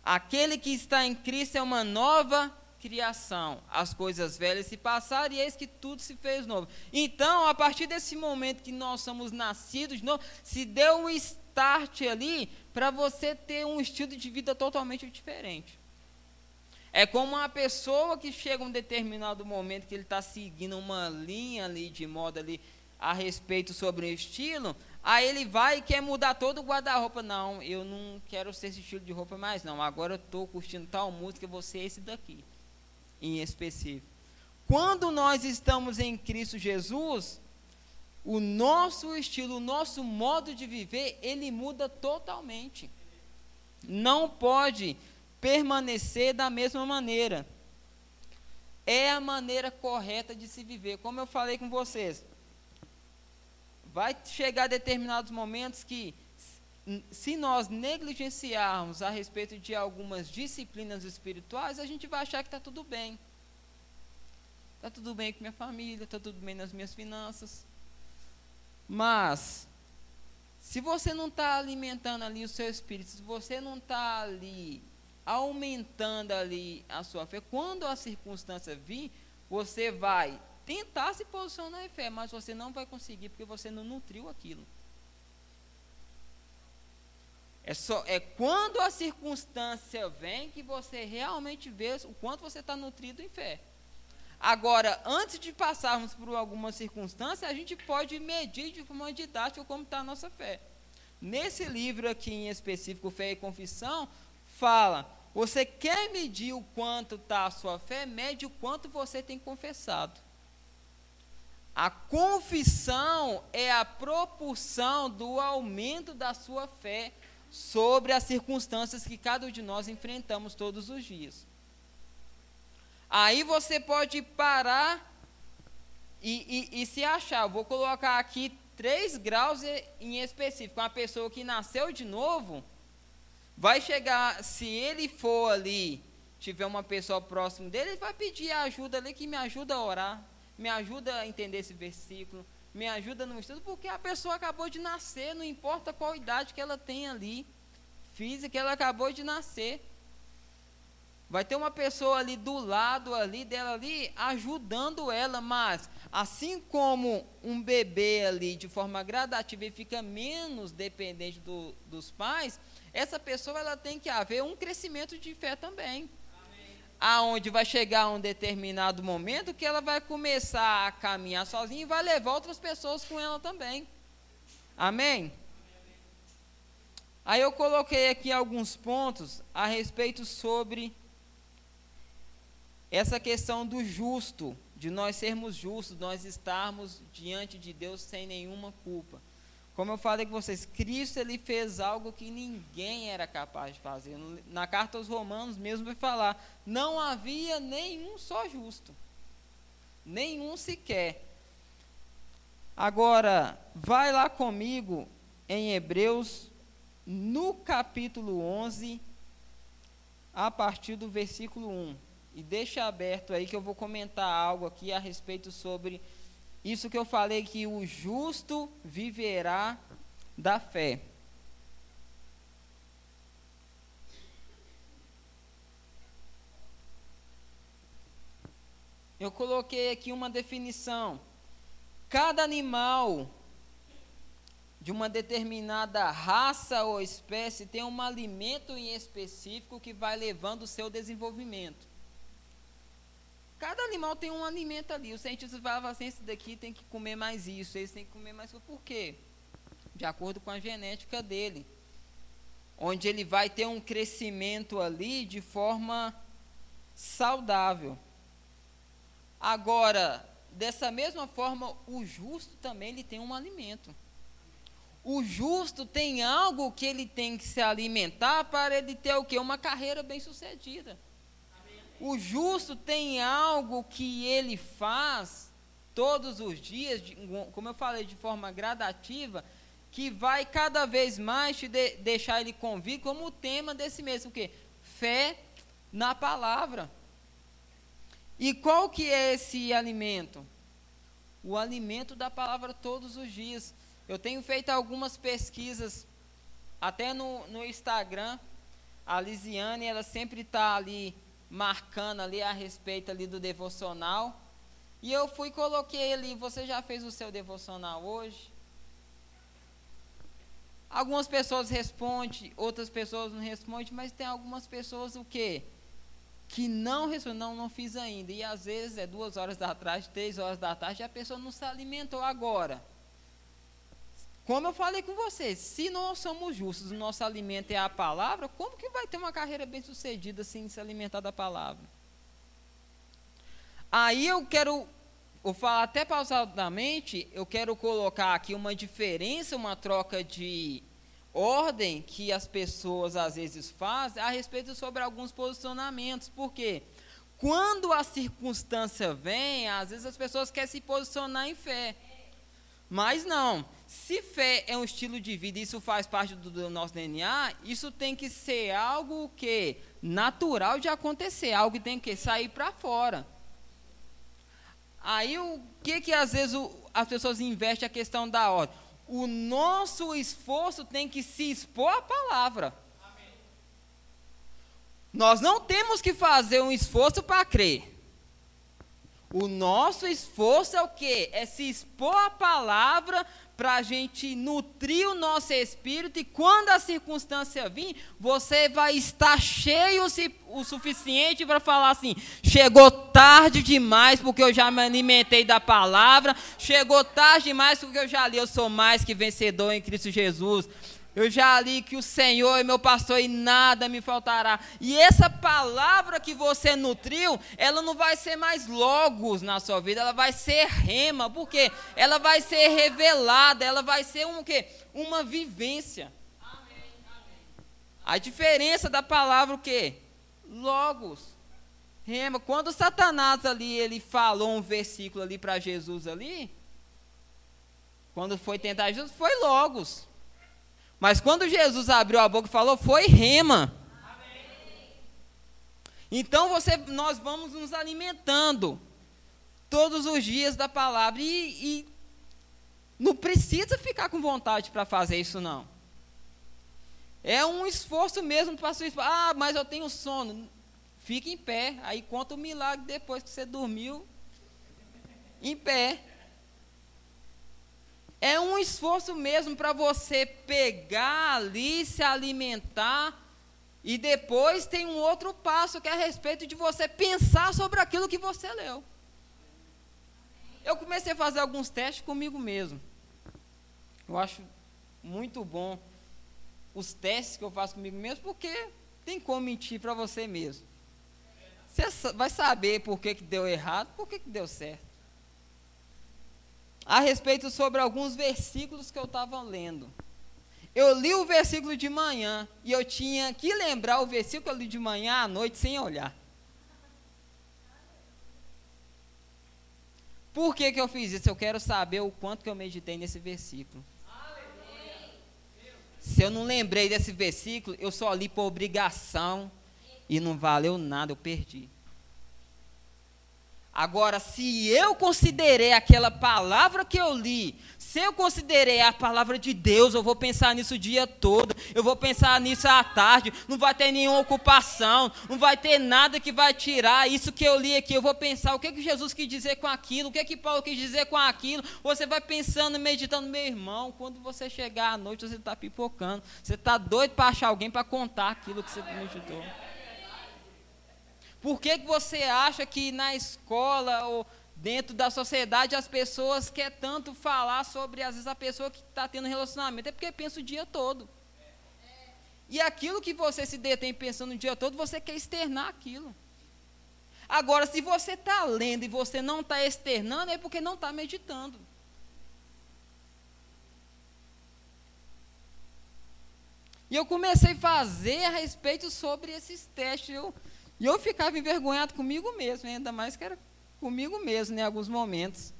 Aquele que está em Cristo é uma nova criação. As coisas velhas se passaram e eis que tudo se fez novo. Então, a partir desse momento que nós somos nascidos de novo, se deu um start ali para você ter um estilo de vida totalmente diferente. É como uma pessoa que chega a um determinado momento que ele está seguindo uma linha ali de moda ali a respeito sobre o estilo, aí ele vai e quer mudar todo o guarda-roupa. Não, eu não quero ser esse estilo de roupa mais, não. Agora eu estou curtindo tal música, você esse daqui em específico. Quando nós estamos em Cristo Jesus, o nosso estilo, o nosso modo de viver, ele muda totalmente. Não pode permanecer da mesma maneira. É a maneira correta de se viver. Como eu falei com vocês, vai chegar determinados momentos que, se nós negligenciarmos a respeito de algumas disciplinas espirituais, a gente vai achar que está tudo bem. Está tudo bem com minha família, está tudo bem nas minhas finanças. Mas, se você não está alimentando ali o seu espírito, se você não está ali aumentando ali a sua fé, quando a circunstância vir, você vai tentar se posicionar em fé, mas você não vai conseguir porque você não nutriu aquilo. É, só, é quando a circunstância vem que você realmente vê o quanto você está nutrido em fé. Agora, antes de passarmos por alguma circunstância, a gente pode medir de forma didática como está a nossa fé. Nesse livro aqui em específico, Fé e Confissão, fala: você quer medir o quanto está a sua fé? Mede o quanto você tem confessado. A confissão é a propulsão do aumento da sua fé sobre as circunstâncias que cada um de nós enfrentamos todos os dias. Aí você pode parar e, e, e se achar. vou colocar aqui três graus em específico. Uma pessoa que nasceu de novo, vai chegar, se ele for ali, tiver uma pessoa próximo dele, ele vai pedir ajuda ali que me ajuda a orar, me ajuda a entender esse versículo, me ajuda no estudo, porque a pessoa acabou de nascer, não importa qual idade que ela tem ali, física, ela acabou de nascer. Vai ter uma pessoa ali do lado ali dela ali ajudando ela, mas assim como um bebê ali de forma gradativa e fica menos dependente do, dos pais, essa pessoa ela tem que haver um crescimento de fé também. Aonde vai chegar um determinado momento que ela vai começar a caminhar sozinha e vai levar outras pessoas com ela também. Amém? Aí eu coloquei aqui alguns pontos a respeito sobre essa questão do justo, de nós sermos justos, nós estarmos diante de Deus sem nenhuma culpa. Como eu falei com vocês, Cristo ele fez algo que ninguém era capaz de fazer. Na carta aos Romanos mesmo vai falar: não havia nenhum só justo, nenhum sequer. Agora, vai lá comigo em Hebreus, no capítulo 11, a partir do versículo 1. E deixa aberto aí que eu vou comentar algo aqui a respeito sobre isso que eu falei que o justo viverá da fé. Eu coloquei aqui uma definição. Cada animal de uma determinada raça ou espécie tem um alimento em específico que vai levando o seu desenvolvimento. Cada animal tem um alimento ali. Os cientistas falavam assim: esse daqui tem que comer mais isso, esse tem que comer mais isso. Por quê? De acordo com a genética dele. Onde ele vai ter um crescimento ali de forma saudável. Agora, dessa mesma forma, o justo também ele tem um alimento. O justo tem algo que ele tem que se alimentar para ele ter o quê? Uma carreira bem-sucedida. O justo tem algo que ele faz todos os dias, como eu falei, de forma gradativa, que vai cada vez mais te de, deixar ele convicto, como o tema desse mês, o quê? Fé na palavra. E qual que é esse alimento? O alimento da palavra todos os dias. Eu tenho feito algumas pesquisas, até no, no Instagram. A Lisiane, ela sempre está ali marcando ali a respeito ali do devocional. E eu fui coloquei ali, você já fez o seu devocional hoje? Algumas pessoas respondem, outras pessoas não respondem, mas tem algumas pessoas o quê? que não respondeu, não, não fiz ainda. E às vezes é duas horas da tarde, três horas da tarde, e a pessoa não se alimentou agora. Como eu falei com vocês, se nós somos justos, o nosso alimento é a palavra, como que vai ter uma carreira bem sucedida sem se alimentar da palavra? Aí eu quero, vou falar até pausadamente, eu quero colocar aqui uma diferença, uma troca de ordem que as pessoas às vezes fazem a respeito sobre alguns posicionamentos. Por quê? Quando a circunstância vem, às vezes as pessoas querem se posicionar em fé. Mas não. Se fé é um estilo de vida, isso faz parte do, do nosso DNA, isso tem que ser algo que natural de acontecer, algo que tem que sair para fora. Aí o que que às vezes o, as pessoas investem a questão da ordem? o nosso esforço tem que se expor à palavra. Amém. Nós não temos que fazer um esforço para crer. O nosso esforço é o quê? É se expor à palavra para a gente nutrir o nosso espírito e quando a circunstância vir, você vai estar cheio o suficiente para falar assim: chegou tarde demais porque eu já me alimentei da palavra, chegou tarde demais porque eu já li, eu sou mais que vencedor em Cristo Jesus. Eu já li que o Senhor é meu pastor e nada me faltará. E essa palavra que você nutriu, ela não vai ser mais logos na sua vida, ela vai ser rema, porque ela vai ser revelada, ela vai ser um quê? Uma vivência. A diferença da palavra o quê? Logos. Rema. Quando Satanás ali ele falou um versículo ali para Jesus ali, quando foi tentar Jesus, foi logos. Mas quando Jesus abriu a boca e falou, foi rema. Então você, nós vamos nos alimentando todos os dias da palavra e, e não precisa ficar com vontade para fazer isso não. É um esforço mesmo para sua. Ah, mas eu tenho sono. Fique em pé. Aí conta o milagre depois que você dormiu. Em pé. É um esforço mesmo para você pegar ali, se alimentar. E depois tem um outro passo que é a respeito de você pensar sobre aquilo que você leu. Eu comecei a fazer alguns testes comigo mesmo. Eu acho muito bom os testes que eu faço comigo mesmo, porque tem como mentir para você mesmo. Você vai saber por que, que deu errado, por que, que deu certo a respeito sobre alguns versículos que eu estava lendo. Eu li o versículo de manhã e eu tinha que lembrar o versículo de manhã à noite sem olhar. Por que, que eu fiz isso? Eu quero saber o quanto que eu meditei nesse versículo. Se eu não lembrei desse versículo, eu só li por obrigação e não valeu nada, eu perdi. Agora, se eu considerei aquela palavra que eu li, Se eu considerei a palavra de Deus, eu vou pensar nisso o dia todo, eu vou pensar nisso à tarde, não vai ter nenhuma ocupação, não vai ter nada que vai tirar isso que eu li aqui. Eu vou pensar o que, que Jesus quis dizer com aquilo, o que, que Paulo quis dizer com aquilo. Você vai pensando, meditando, meu irmão, quando você chegar à noite, você está pipocando. Você está doido para achar alguém para contar aquilo que você meditou. Por que, que você acha que na escola ou dentro da sociedade as pessoas querem tanto falar sobre, às vezes, a pessoa que está tendo relacionamento? É porque pensa o dia todo. E aquilo que você se detém pensando o dia todo, você quer externar aquilo. Agora, se você está lendo e você não está externando, é porque não está meditando. E eu comecei a fazer a respeito sobre esses testes. Eu, e eu ficava envergonhado comigo mesmo, ainda mais que era comigo mesmo, né, em alguns momentos.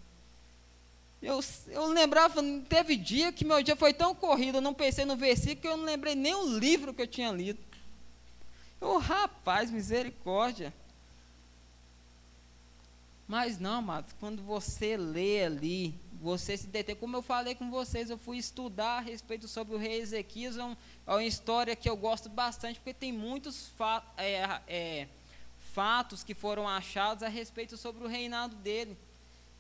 Eu, eu lembrava, teve dia que meu dia foi tão corrido, eu não pensei no versículo, que eu não lembrei nem o livro que eu tinha lido. Ô oh, rapaz, misericórdia. Mas não, amados, quando você lê ali, você se detém, como eu falei com vocês, eu fui estudar a respeito sobre o rei Ezequias, é, é uma história que eu gosto bastante, porque tem muitos fatos. É, é, fatos que foram achados a respeito sobre o reinado dele.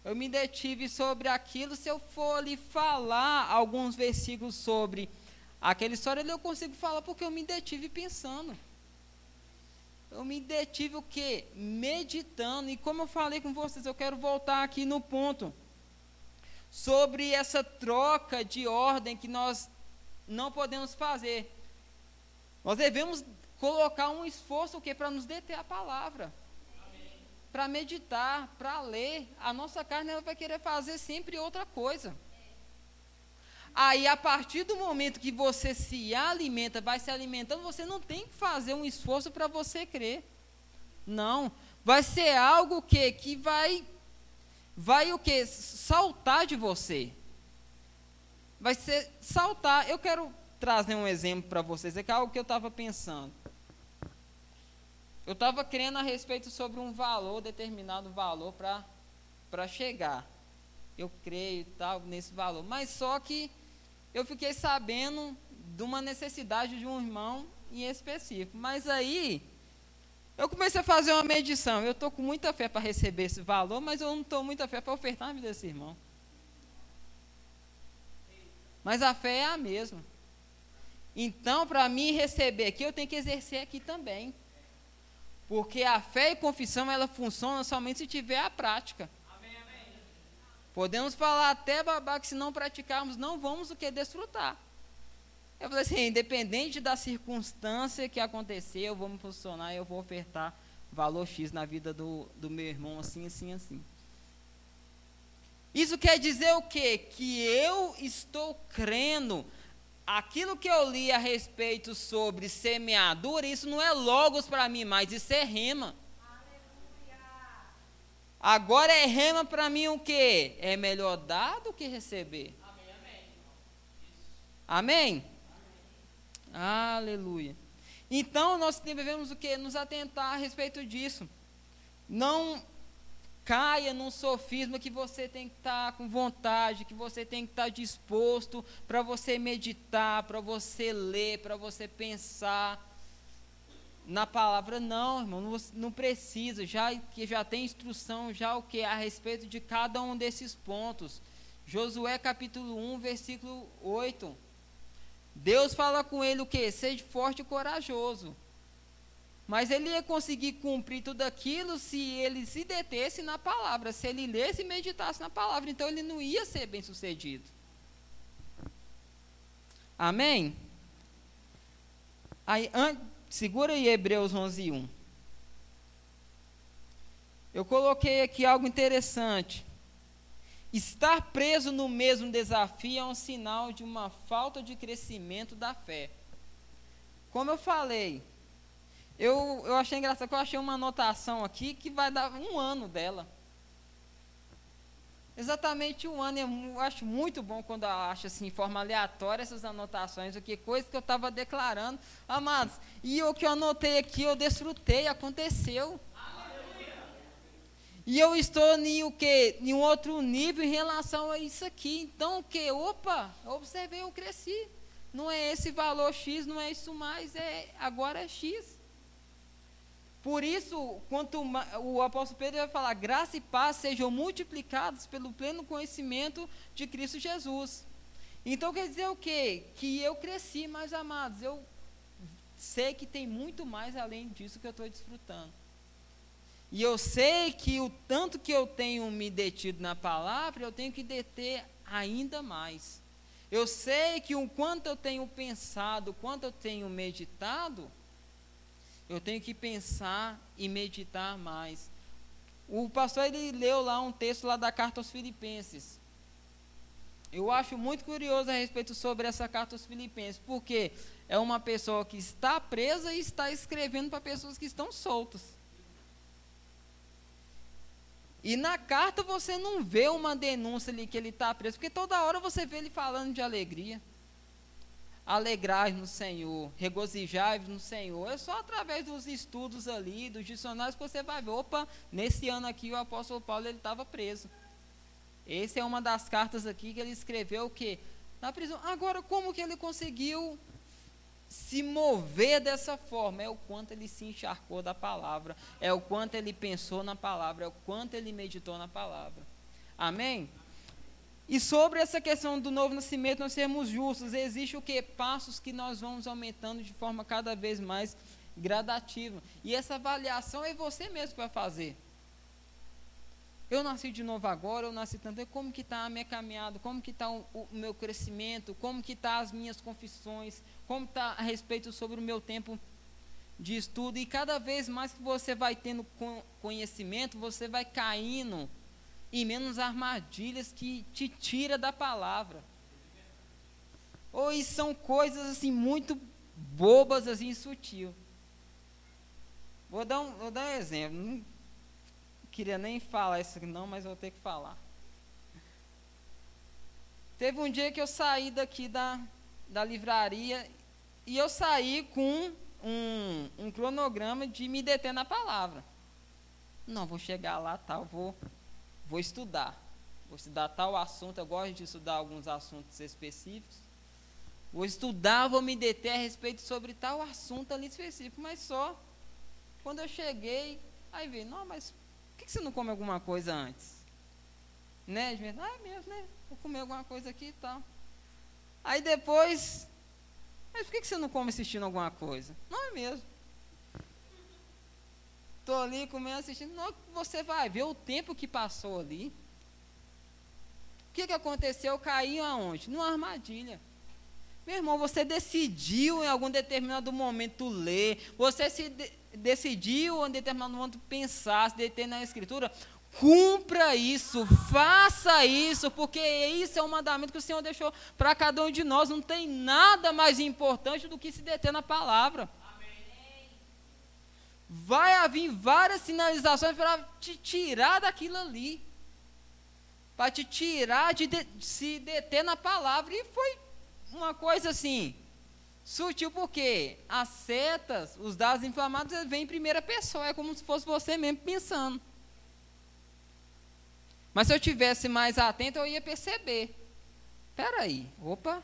Eu me detive sobre aquilo. Se eu for lhe falar alguns versículos sobre aquela história, eu consigo falar porque eu me detive pensando. Eu me detive o quê? Meditando. E como eu falei com vocês, eu quero voltar aqui no ponto. Sobre essa troca de ordem que nós não podemos fazer. Nós devemos colocar um esforço o quê? Para nos deter a palavra. Para meditar, para ler. A nossa carne ela vai querer fazer sempre outra coisa. Aí, a partir do momento que você se alimenta, vai se alimentando, você não tem que fazer um esforço para você crer. Não. Vai ser algo que, que vai, vai o que? Saltar de você. Vai ser saltar. Eu quero trazer um exemplo para vocês. É é algo que eu estava pensando. Eu estava crendo a respeito sobre um valor, determinado valor para chegar. Eu creio tal nesse valor. Mas só que eu fiquei sabendo de uma necessidade de um irmão em específico. Mas aí eu comecei a fazer uma medição. Eu estou com muita fé para receber esse valor, mas eu não estou com muita fé para ofertar na vida desse irmão. Mas a fé é a mesma. Então, para mim receber aqui, eu tenho que exercer aqui também. Porque a fé e confissão, ela funciona somente se tiver a prática. Amém, amém. Podemos falar até babá que se não praticarmos, não vamos o que desfrutar. Eu falei assim, independente da circunstância que acontecer, eu vou me posicionar, eu vou ofertar valor X na vida do, do meu irmão, assim, assim, assim. Isso quer dizer o quê? Que eu estou crendo aquilo que eu li a respeito sobre semeadura, isso não é logos para mim, mas isso é rema. Agora é rema para mim o que? É melhor dar do que receber. Amém? amém? Aleluia. Então nós devemos o que? Nos atentar a respeito disso. Não caia num sofisma que você tem que estar tá com vontade, que você tem que estar tá disposto para você meditar, para você ler, para você pensar na palavra não, irmão, não, não, precisa, já que já tem instrução já o que a respeito de cada um desses pontos. Josué capítulo 1, versículo 8. Deus fala com ele o que? Seja forte e corajoso. Mas ele ia conseguir cumprir tudo aquilo se ele se detesse na palavra, se ele lesse e meditasse na palavra. Então ele não ia ser bem sucedido. Amém? Aí, an, segura aí Hebreus 11, 1. Eu coloquei aqui algo interessante. Estar preso no mesmo desafio é um sinal de uma falta de crescimento da fé. Como eu falei, eu, eu achei engraçado que eu achei uma anotação aqui que vai dar um ano dela. Exatamente um ano. Eu acho muito bom quando eu acho assim, em forma aleatória essas anotações, o que coisa que eu estava declarando. Amados, e o que eu anotei aqui, eu desfrutei, aconteceu. E eu estou em o quê? Em um outro nível em relação a isso aqui. Então o quê? Opa, observei, eu cresci. Não é esse valor X, não é isso mais, é agora é X. Por isso, quanto o apóstolo Pedro vai falar, graça e paz sejam multiplicados pelo pleno conhecimento de Cristo Jesus. Então quer dizer o quê? Que eu cresci, mais amados. Eu sei que tem muito mais além disso que eu estou desfrutando. E eu sei que o tanto que eu tenho me detido na palavra, eu tenho que deter ainda mais. Eu sei que o quanto eu tenho pensado, o quanto eu tenho meditado, eu tenho que pensar e meditar mais. O pastor ele leu lá um texto lá da carta aos Filipenses. Eu acho muito curioso a respeito sobre essa carta aos Filipenses, porque é uma pessoa que está presa e está escrevendo para pessoas que estão soltas. E na carta você não vê uma denúncia ali que ele está preso, porque toda hora você vê ele falando de alegria. Alegrai no Senhor, regozijai no Senhor. É só através dos estudos ali, dos dicionários, que você vai ver. Opa, nesse ano aqui o apóstolo Paulo ele estava preso. Essa é uma das cartas aqui que ele escreveu o quê? Na prisão. Agora, como que ele conseguiu se mover dessa forma é o quanto ele se encharcou da palavra, é o quanto ele pensou na palavra, é o quanto ele meditou na palavra. Amém? E sobre essa questão do novo nascimento, nós sermos justos, existe o que? Passos que nós vamos aumentando de forma cada vez mais gradativa. E essa avaliação é você mesmo que vai fazer. Eu nasci de novo agora, eu nasci tanto. Como que está a minha caminhada? Como que está o, o, meu crescimento? Como que está as minhas confissões? Como está a respeito sobre o meu tempo de estudo? E cada vez mais que você vai tendo conhecimento, você vai caindo em menos armadilhas que te tira da palavra. Ou são coisas assim muito bobas, assim, sutil. Vou dar um, vou dar um exemplo queria nem falar isso aqui não, mas vou ter que falar. Teve um dia que eu saí daqui da, da livraria e eu saí com um, um cronograma de me deter na palavra. Não, vou chegar lá, tal, vou, vou estudar. Vou estudar tal assunto, eu gosto de estudar alguns assuntos específicos. Vou estudar, vou me deter a respeito sobre tal assunto ali específico, mas só quando eu cheguei, aí veio, não, mas por que você não come alguma coisa antes? Né? Ah, é mesmo, né? Vou comer alguma coisa aqui e tal. Aí depois, mas por que você não come assistindo alguma coisa? Não é mesmo. Estou ali comendo, assistindo. Não, você vai ver o tempo que passou ali. O que, que aconteceu? Caiu aonde? Numa armadilha. Meu irmão, você decidiu em algum determinado momento ler, você se de decidiu em determinado momento pensar, se deter na escritura, cumpra isso, faça isso, porque isso é um mandamento que o Senhor deixou para cada um de nós. Não tem nada mais importante do que se deter na palavra. Vai haver várias sinalizações para te tirar daquilo ali, para te tirar de, de se deter na palavra. E foi uma coisa assim, sutil porque as setas, os dados inflamados, vêm em primeira pessoa, é como se fosse você mesmo pensando. Mas se eu tivesse mais atento, eu ia perceber. Espera aí, opa,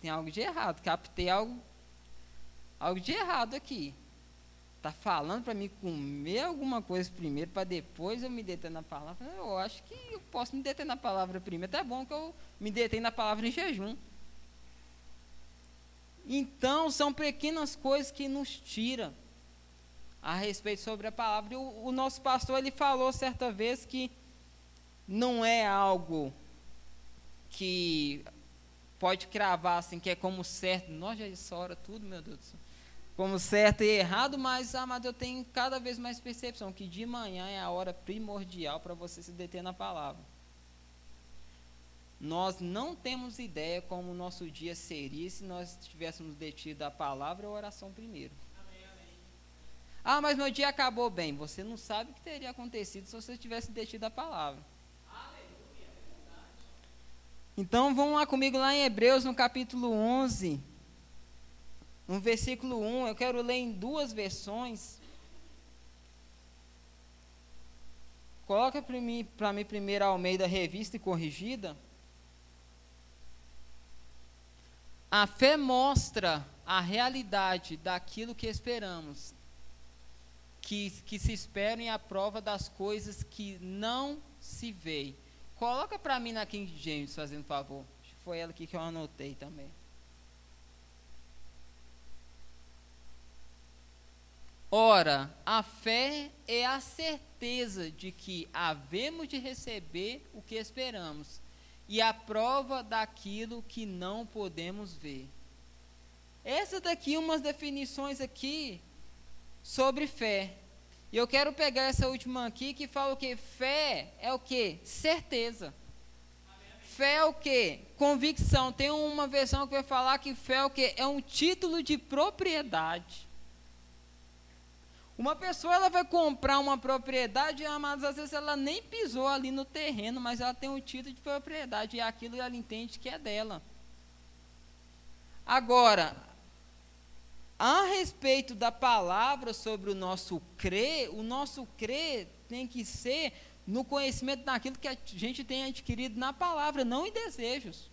tem algo de errado, captei algo, algo de errado aqui. Está falando para mim comer alguma coisa primeiro, para depois eu me deter na palavra. Eu acho que eu posso me deter na palavra primeiro. Até bom que eu me detenho na palavra em jejum. Então, são pequenas coisas que nos tiram a respeito sobre a palavra. E o, o nosso pastor ele falou certa vez que não é algo que pode cravar assim, que é como certo. Nós já isso hora tudo, meu Deus do céu. Como certo e errado, mas, amado, eu tenho cada vez mais percepção que de manhã é a hora primordial para você se deter na palavra. Nós não temos ideia como o nosso dia seria se nós tivéssemos detido a palavra ou a oração primeiro. Amém, amém. Ah, mas meu dia acabou bem. Você não sabe o que teria acontecido se você tivesse detido a palavra. Aleluia, então vamos lá comigo lá em Hebreus no capítulo 11. No versículo 1, eu quero ler em duas versões. Coloca para mim, pra mim primeiro a Almeida Revista e Corrigida. A fé mostra a realidade daquilo que esperamos, que, que se espera em a prova das coisas que não se veem. Coloca para mim na King James, fazendo favor. Foi ela aqui que eu anotei também. Ora, a fé é a certeza de que havemos de receber o que esperamos e a prova daquilo que não podemos ver. Essa daqui umas definições aqui sobre fé. E eu quero pegar essa última aqui que fala o que fé é o que certeza. Fé é o que convicção. Tem uma versão que vai falar que fé é o que é um título de propriedade. Uma pessoa ela vai comprar uma propriedade, mas às vezes ela nem pisou ali no terreno, mas ela tem um título de propriedade e aquilo ela entende que é dela. Agora, a respeito da palavra sobre o nosso crer, o nosso crer tem que ser no conhecimento daquilo que a gente tem adquirido na palavra, não em desejos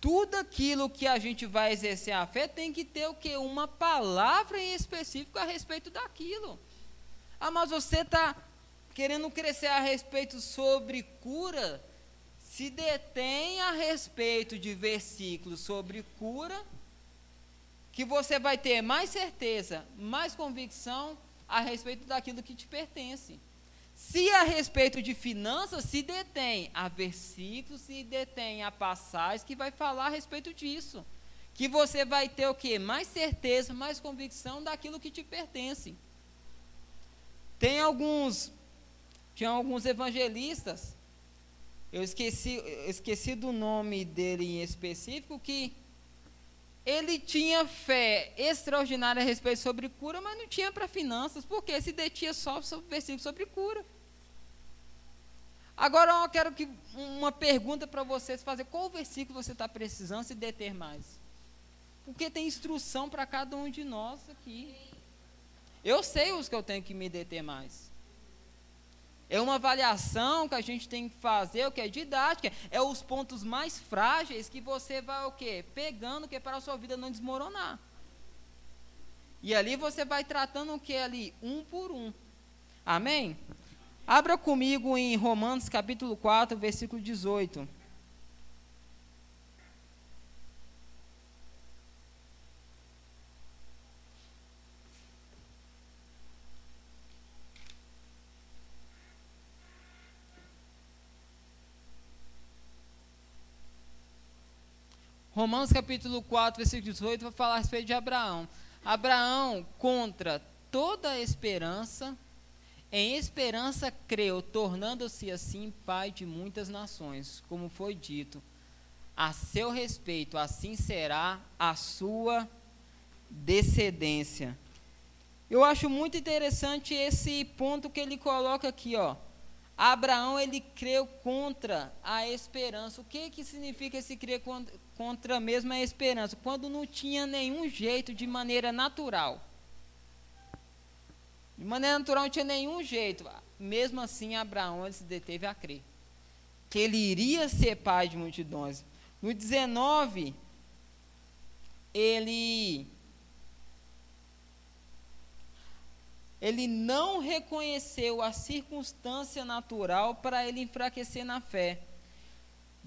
tudo aquilo que a gente vai exercer a fé tem que ter o que? Uma palavra em específico a respeito daquilo. Ah, mas você está querendo crescer a respeito sobre cura? Se detém a respeito de versículos sobre cura, que você vai ter mais certeza, mais convicção a respeito daquilo que te pertence. Se a respeito de finanças se detém a versículos, se detém a passagem que vai falar a respeito disso. Que você vai ter o que? Mais certeza, mais convicção daquilo que te pertence. Tem alguns, tinha alguns evangelistas, eu esqueci, eu esqueci do nome dele em específico, que ele tinha fé extraordinária a respeito sobre cura, mas não tinha para finanças, porque se detinha só sobre versículo sobre cura. Agora eu quero que uma pergunta para vocês fazer: qual versículo você está precisando se deter mais? Porque tem instrução para cada um de nós aqui. Eu sei os que eu tenho que me deter mais. É uma avaliação que a gente tem que fazer, o que é didática, é os pontos mais frágeis que você vai o quê? Pegando que é para a sua vida não desmoronar. E ali você vai tratando o que ali um por um. Amém? Abra comigo em Romanos capítulo 4, versículo 18. Romanos capítulo 4, versículo 18, vai falar a respeito de Abraão. Abraão, contra toda esperança, em esperança creu, tornando-se assim pai de muitas nações, como foi dito. A seu respeito, assim será a sua descendência. Eu acho muito interessante esse ponto que ele coloca aqui, ó. Abraão ele creu contra a esperança. O que que significa esse crer contra mesmo a esperança? Quando não tinha nenhum jeito de maneira natural. De maneira natural não tinha nenhum jeito. Mesmo assim, Abraão se deteve a crer que ele iria ser pai de multidões. No 19, ele ele não reconheceu a circunstância natural para ele enfraquecer na fé.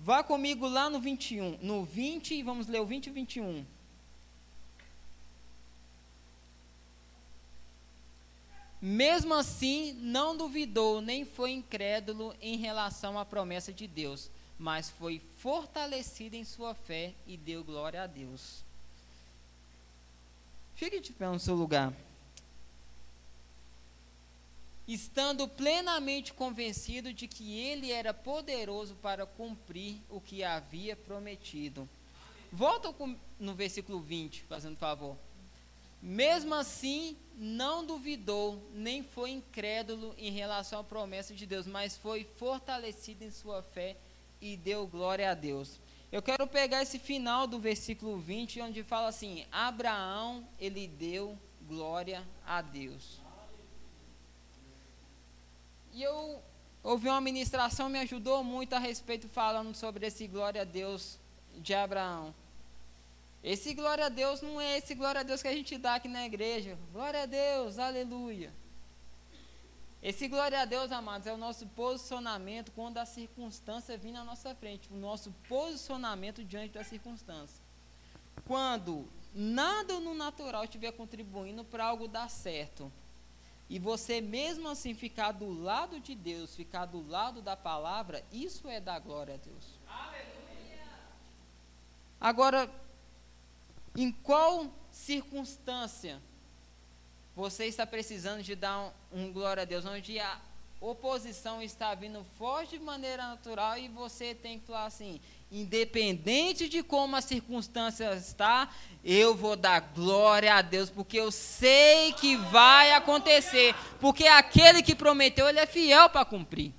Vá comigo lá no 21, no 20, vamos ler o 20 e 21. Mesmo assim, não duvidou nem foi incrédulo em relação à promessa de Deus, mas foi fortalecido em sua fé e deu glória a Deus. Fique de pé no seu lugar estando plenamente convencido de que ele era poderoso para cumprir o que havia prometido. Volta no versículo 20, fazendo favor. Mesmo assim, não duvidou, nem foi incrédulo em relação à promessa de Deus, mas foi fortalecido em sua fé e deu glória a Deus. Eu quero pegar esse final do versículo 20, onde fala assim: Abraão, ele deu glória a Deus. E eu ouvi uma ministração, me ajudou muito a respeito, falando sobre esse glória a Deus de Abraão. Esse glória a Deus não é esse glória a Deus que a gente dá aqui na igreja. Glória a Deus, aleluia. Esse glória a Deus, amados, é o nosso posicionamento quando a circunstância vir na nossa frente. O nosso posicionamento diante da circunstância. Quando nada no natural estiver contribuindo para algo dar certo, e você mesmo assim ficar do lado de Deus, ficar do lado da palavra, isso é dar glória a Deus. Aleluia. Agora, em qual circunstância você está precisando de dar um, um glória a Deus, onde a oposição está vindo forte de maneira natural e você tem que falar assim, independente de como a circunstância está, eu vou dar glória a Deus, porque eu sei que vai acontecer, porque aquele que prometeu, ele é fiel para cumprir.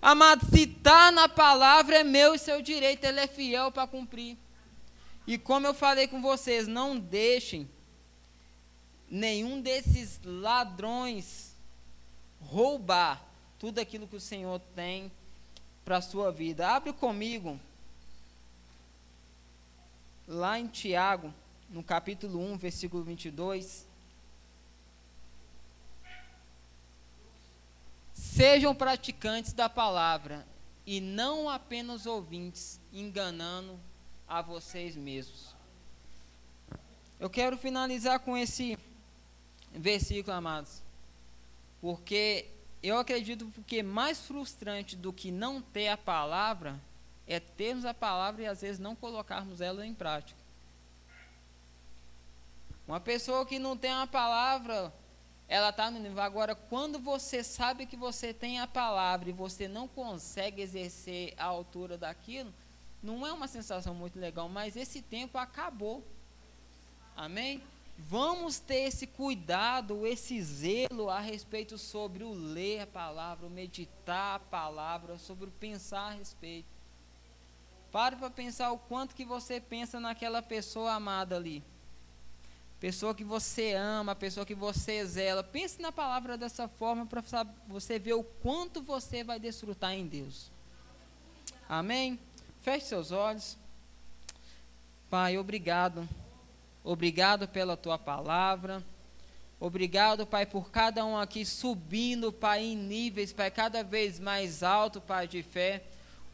Amado, se está na palavra, é meu e seu direito, ele é fiel para cumprir. E como eu falei com vocês, não deixem nenhum desses ladrões roubar tudo aquilo que o Senhor tem para a sua vida. Abre comigo, lá em Tiago, no capítulo 1, versículo 22. Sejam praticantes da palavra e não apenas ouvintes, enganando a vocês mesmos. Eu quero finalizar com esse versículo, amados, porque eu acredito que mais frustrante do que não ter a palavra é termos a palavra e às vezes não colocarmos ela em prática. Uma pessoa que não tem a palavra, ela está no nível. Agora, quando você sabe que você tem a palavra e você não consegue exercer a altura daquilo, não é uma sensação muito legal, mas esse tempo acabou. Amém? Vamos ter esse cuidado, esse zelo a respeito sobre o ler a palavra, o meditar a palavra, sobre o pensar a respeito. Pare para pensar o quanto que você pensa naquela pessoa amada ali. Pessoa que você ama, pessoa que você zela. Pense na palavra dessa forma para você ver o quanto você vai desfrutar em Deus. Amém? Feche seus olhos. Pai, obrigado. Obrigado pela tua palavra. Obrigado, Pai, por cada um aqui subindo, Pai, em níveis, Pai, cada vez mais alto, Pai, de fé.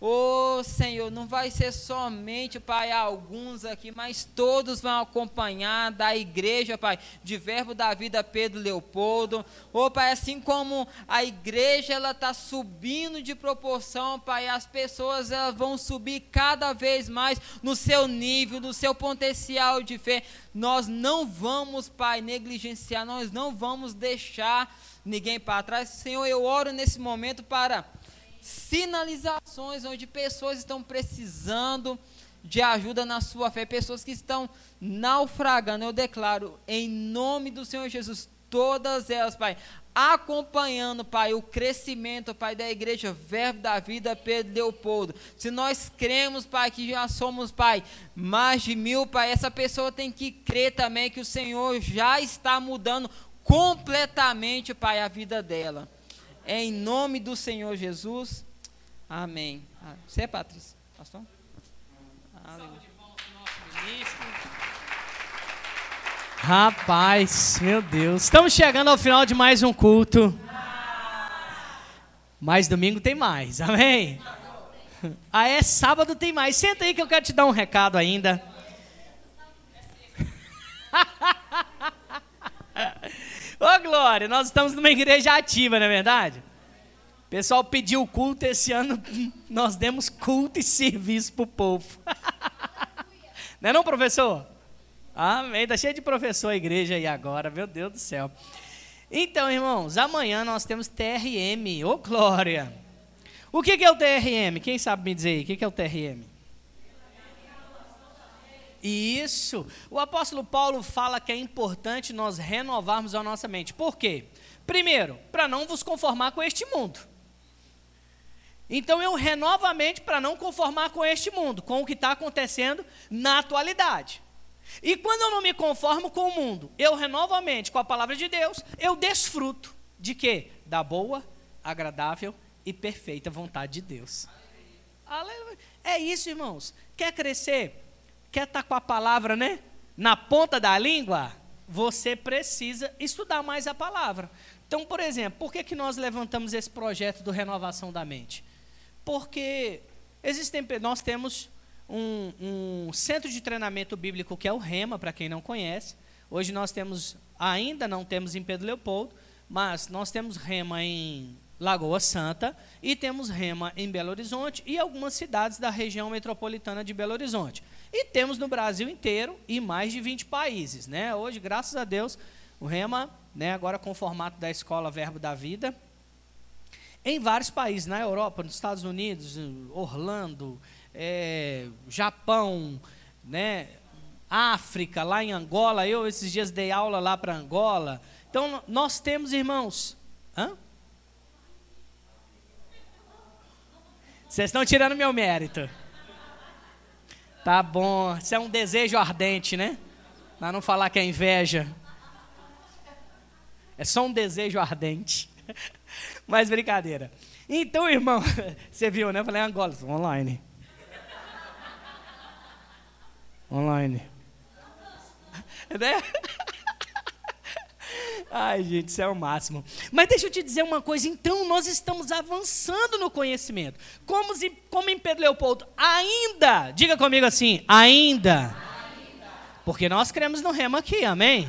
Oh Senhor, não vai ser somente, Pai, alguns aqui, mas todos vão acompanhar da igreja, Pai, de Verbo da Vida Pedro Leopoldo. Oh Pai, assim como a igreja ela está subindo de proporção, Pai, as pessoas elas vão subir cada vez mais no seu nível, no seu potencial de fé. Nós não vamos, Pai, negligenciar, nós não vamos deixar ninguém para trás. Senhor, eu oro nesse momento para sinalizações onde pessoas estão precisando de ajuda na sua fé, pessoas que estão naufragando. Eu declaro em nome do Senhor Jesus, todas elas, Pai, acompanhando, Pai, o crescimento, Pai, da igreja Verbo da Vida Pedro Leopoldo. Se nós cremos, Pai, que já somos, Pai, mais de mil, Pai, essa pessoa tem que crer também que o Senhor já está mudando completamente, Pai, a vida dela. É em nome do Senhor Jesus. Amém. Ah, você é Patrícia? Pastor? Aleluia. Rapaz, meu Deus. Estamos chegando ao final de mais um culto. Mas domingo tem mais, amém? Ah, é sábado tem mais. Senta aí que eu quero te dar um recado ainda. Ô Glória, nós estamos numa igreja ativa, não é verdade? O pessoal pediu culto esse ano, nós demos culto e serviço para o povo. não é não, professor? Amém, está cheio de professor a igreja aí agora, meu Deus do céu. Então, irmãos, amanhã nós temos TRM, ô glória. O que, que é o TRM? Quem sabe me dizer aí, o que, que é o TRM? Isso. O apóstolo Paulo fala que é importante nós renovarmos a nossa mente. Por quê? Primeiro, para não vos conformar com este mundo. Então eu renovo a mente para não conformar com este mundo, com o que está acontecendo na atualidade. E quando eu não me conformo com o mundo, eu renovo a mente com a palavra de Deus, eu desfruto de quê? da boa, agradável e perfeita vontade de Deus. Aleluia. É isso, irmãos. Quer crescer? Quer estar com a palavra, né? Na ponta da língua? Você precisa estudar mais a palavra. Então, por exemplo, por que, que nós levantamos esse projeto do Renovação da Mente? Porque existem, nós temos um, um centro de treinamento bíblico que é o REMA, para quem não conhece. Hoje nós temos, ainda não temos em Pedro Leopoldo, mas nós temos REMA em Lagoa Santa e temos REMA em Belo Horizonte e algumas cidades da região metropolitana de Belo Horizonte. E temos no Brasil inteiro e mais de 20 países. Né? Hoje, graças a Deus, o REMA, né, agora com o formato da Escola Verbo da Vida, em vários países, na Europa, nos Estados Unidos, Orlando, é, Japão, né, África, lá em Angola. Eu esses dias dei aula lá para Angola. Então nós temos irmãos. Hã? Vocês estão tirando meu mérito. Tá bom. Isso é um desejo ardente, né? Para não falar que é inveja. É só um desejo ardente. Mas brincadeira. Então, irmão, você viu, né? Eu falei Angola, online. Online. Né? Ai, gente, isso é o máximo. Mas deixa eu te dizer uma coisa, então nós estamos avançando no conhecimento. Como, como em Pedro Leopoldo, ainda, diga comigo assim, ainda. Porque nós cremos no remo aqui, amém?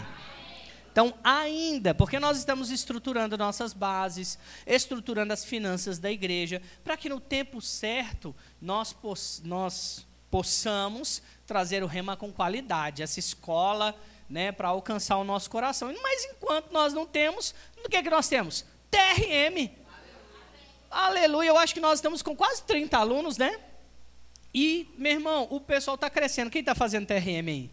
Então, ainda, porque nós estamos estruturando nossas bases, estruturando as finanças da igreja, para que no tempo certo nós, poss nós possamos trazer o rema com qualidade, essa escola, né, para alcançar o nosso coração. Mas enquanto nós não temos, o que é que nós temos? TRM. Aleluia. Eu acho que nós estamos com quase 30 alunos, né? E, meu irmão, o pessoal está crescendo. Quem está fazendo TRM aí?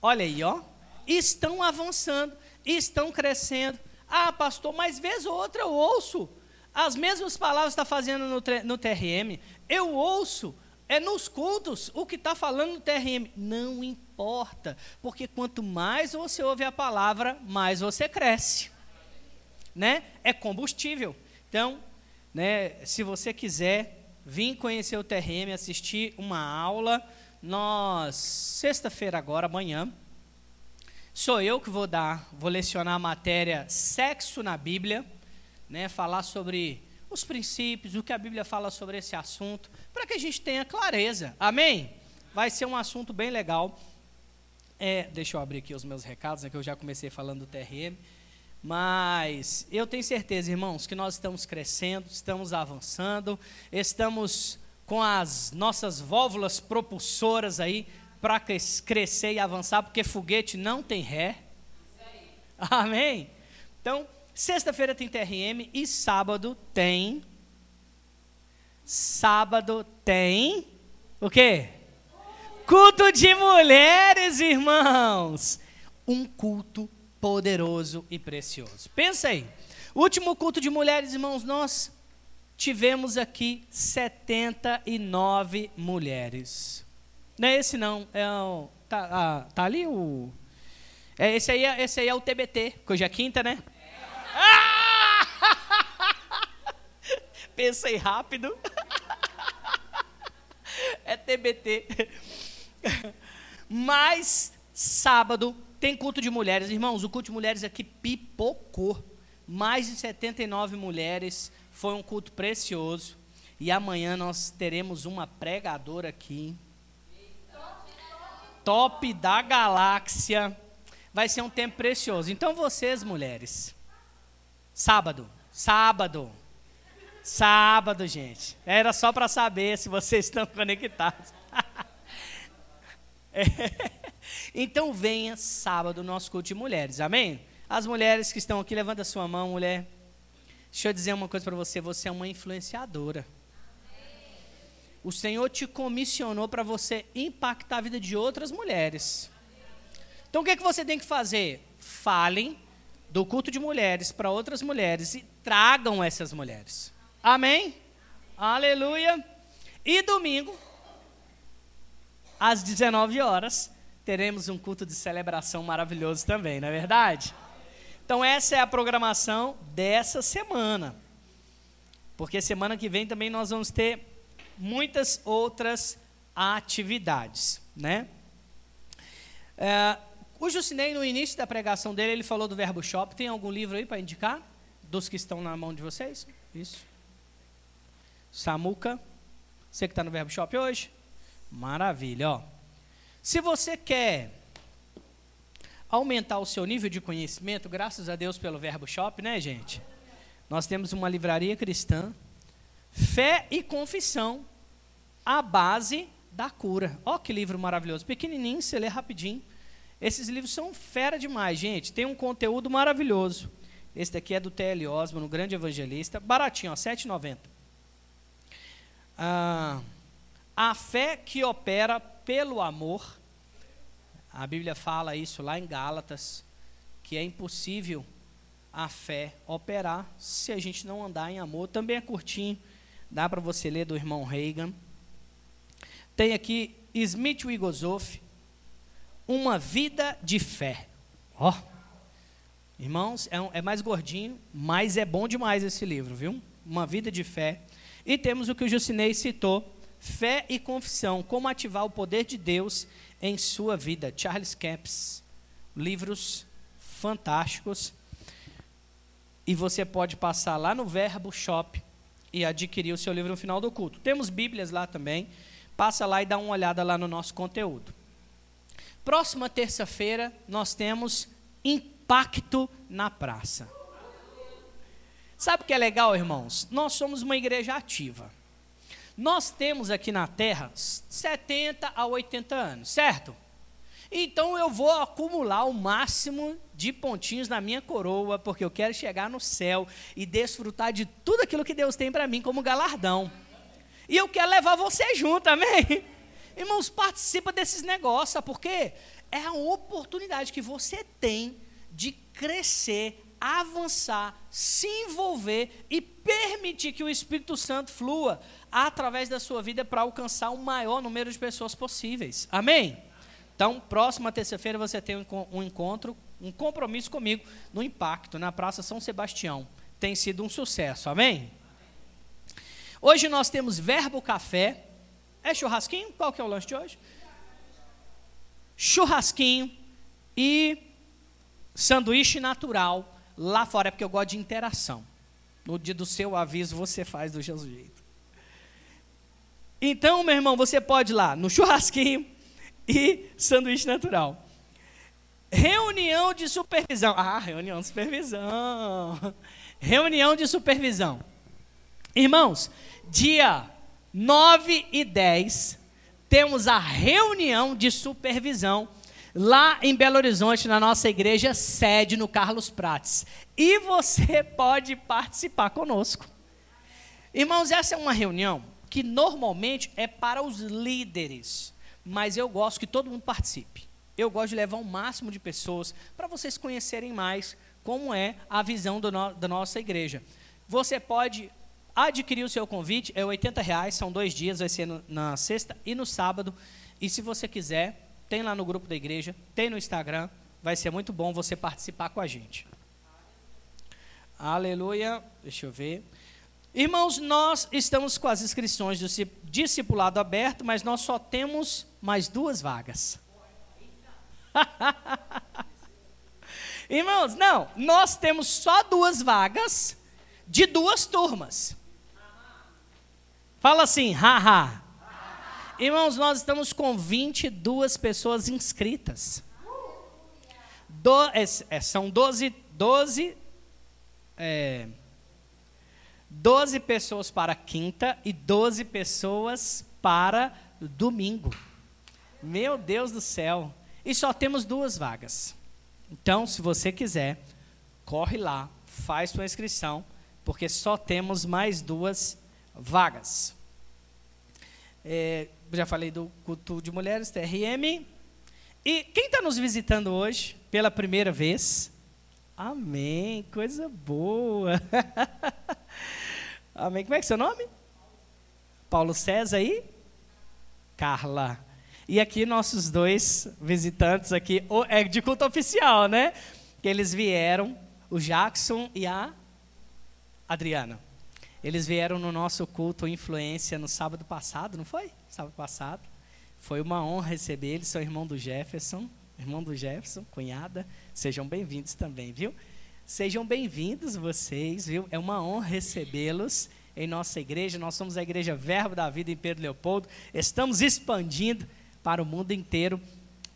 Olha aí, ó. Estão avançando, estão crescendo. Ah, pastor, mas vez ou outra eu ouço. As mesmas palavras está fazendo no, no TRM. Eu ouço é nos cultos o que está falando no TRM. Não importa, porque quanto mais você ouve a palavra, mais você cresce. Né? É combustível. Então, né, se você quiser vir conhecer o TRM, assistir uma aula, nós, sexta-feira agora, amanhã, sou eu que vou dar, vou lecionar a matéria Sexo na Bíblia, né, falar sobre os princípios, o que a Bíblia fala sobre esse assunto, para que a gente tenha clareza. Amém? Vai ser um assunto bem legal. É, deixa eu abrir aqui os meus recados, né, que eu já comecei falando do TRM. Mas eu tenho certeza, irmãos, que nós estamos crescendo, estamos avançando, estamos com as nossas válvulas propulsoras aí para crescer e avançar, porque foguete não tem ré. Amém? Então, Sexta-feira tem TRM e sábado tem. Sábado tem. O quê? Culto de mulheres, irmãos. Um culto poderoso e precioso. Pensa aí. Último culto de mulheres, irmãos, nós tivemos aqui 79 mulheres. Não é esse não, é o, tá, ah, tá ali o é, esse, aí é, esse aí é o TBT, hoje é quinta, né? Pensei rápido. é TBT. Mas sábado tem culto de mulheres. Irmãos, o culto de mulheres aqui pipocou. Mais de 79 mulheres. Foi um culto precioso. E amanhã nós teremos uma pregadora aqui. Top da galáxia. Vai ser um tempo precioso. Então vocês, mulheres, Sábado. Sábado. Sábado, gente. Era só para saber se vocês estão conectados. é. Então venha sábado nosso culto de mulheres, amém? As mulheres que estão aqui, levanta sua mão, mulher. Deixa eu dizer uma coisa para você, você é uma influenciadora. O Senhor te comissionou para você impactar a vida de outras mulheres. Então o que, é que você tem que fazer? Falem do culto de mulheres para outras mulheres e tragam essas mulheres. Amém? Aleluia. E domingo, às 19 horas, teremos um culto de celebração maravilhoso também, não é verdade? Então, essa é a programação dessa semana. Porque semana que vem também nós vamos ter muitas outras atividades, né? É, o Jucinei, no início da pregação dele, ele falou do Verbo Shop. Tem algum livro aí para indicar? Dos que estão na mão de vocês? Isso. Samuca. Você que está no Verbo Shop hoje? Maravilha, ó. Se você quer aumentar o seu nível de conhecimento, graças a Deus pelo Verbo Shop, né, gente? Nós temos uma livraria cristã, fé e confissão, a base da cura. Ó que livro maravilhoso, pequenininho, você lê rapidinho. Esses livros são fera demais, gente. Tem um conteúdo maravilhoso. Esse daqui é do T.L. Osman, um grande evangelista. Baratinho, R$ 7,90. Ah, a fé que opera pelo amor. A Bíblia fala isso lá em Gálatas, que é impossível a fé operar se a gente não andar em amor. Também é curtinho, dá para você ler do irmão Reagan. Tem aqui Smith Wigglesworth, Uma Vida de Fé. Ó, oh. irmãos, é, um, é mais gordinho, mas é bom demais esse livro, viu? Uma Vida de Fé. E temos o que o Jucinei citou, Fé e Confissão, como ativar o poder de Deus em sua vida. Charles Capps, livros fantásticos e você pode passar lá no Verbo Shop e adquirir o seu livro no final do culto. Temos Bíblias lá também. Passa lá e dá uma olhada lá no nosso conteúdo. Próxima terça-feira nós temos Impacto na Praça. Sabe o que é legal, irmãos? Nós somos uma igreja ativa. Nós temos aqui na Terra 70 a 80 anos, certo? Então eu vou acumular o máximo de pontinhos na minha coroa, porque eu quero chegar no céu e desfrutar de tudo aquilo que Deus tem para mim como galardão. E eu quero levar você junto, amém? Irmãos, participa desses negócios, porque é a oportunidade que você tem de crescer, avançar, se envolver e permitir que o Espírito Santo flua através da sua vida para alcançar o maior número de pessoas possíveis. Amém? Então, próxima terça-feira você tem um encontro, um compromisso comigo no Impacto, na Praça São Sebastião. Tem sido um sucesso, amém? Hoje nós temos Verbo Café. É churrasquinho? Qual que é o lanche de hoje? Churrasquinho e sanduíche natural lá fora, é porque eu gosto de interação. No dia do seu aviso, você faz do seu jeito. Então, meu irmão, você pode ir lá no churrasquinho, e sanduíche natural. Reunião de supervisão. Ah, reunião de supervisão. Reunião de supervisão. Irmãos, dia 9 e 10, temos a reunião de supervisão lá em Belo Horizonte, na nossa igreja sede, no Carlos Prates. E você pode participar conosco. Irmãos, essa é uma reunião que normalmente é para os líderes mas eu gosto que todo mundo participe. Eu gosto de levar o um máximo de pessoas para vocês conhecerem mais como é a visão no, da nossa igreja. Você pode adquirir o seu convite, é 80 reais, são dois dias, vai ser no, na sexta e no sábado. E se você quiser, tem lá no grupo da igreja, tem no Instagram, vai ser muito bom você participar com a gente. Aleluia. Deixa eu ver. Irmãos, nós estamos com as inscrições do discipulado aberto, mas nós só temos mais duas vagas. Irmãos, não, nós temos só duas vagas de duas turmas. Fala assim, haha. Irmãos, nós estamos com 22 pessoas inscritas. Do, é, é, são 12, 12 é, 12 pessoas para quinta e 12 pessoas para domingo. Meu Deus do céu. E só temos duas vagas. Então, se você quiser, corre lá, faz sua inscrição, porque só temos mais duas vagas. É, já falei do culto de mulheres, TRM. E quem está nos visitando hoje pela primeira vez? Amém, coisa boa. Amém. Como é que é seu nome? Paulo César e Carla. E aqui nossos dois visitantes aqui, é de culto oficial, né? Que eles vieram o Jackson e a Adriana. Eles vieram no nosso culto Influência no sábado passado, não foi? Sábado passado. Foi uma honra receber eles, são irmão do Jefferson, irmão do Jefferson, cunhada. Sejam bem-vindos também, viu? Sejam bem-vindos vocês, viu? É uma honra recebê-los em nossa igreja. Nós somos a Igreja Verbo da Vida em Pedro Leopoldo. Estamos expandindo para o mundo inteiro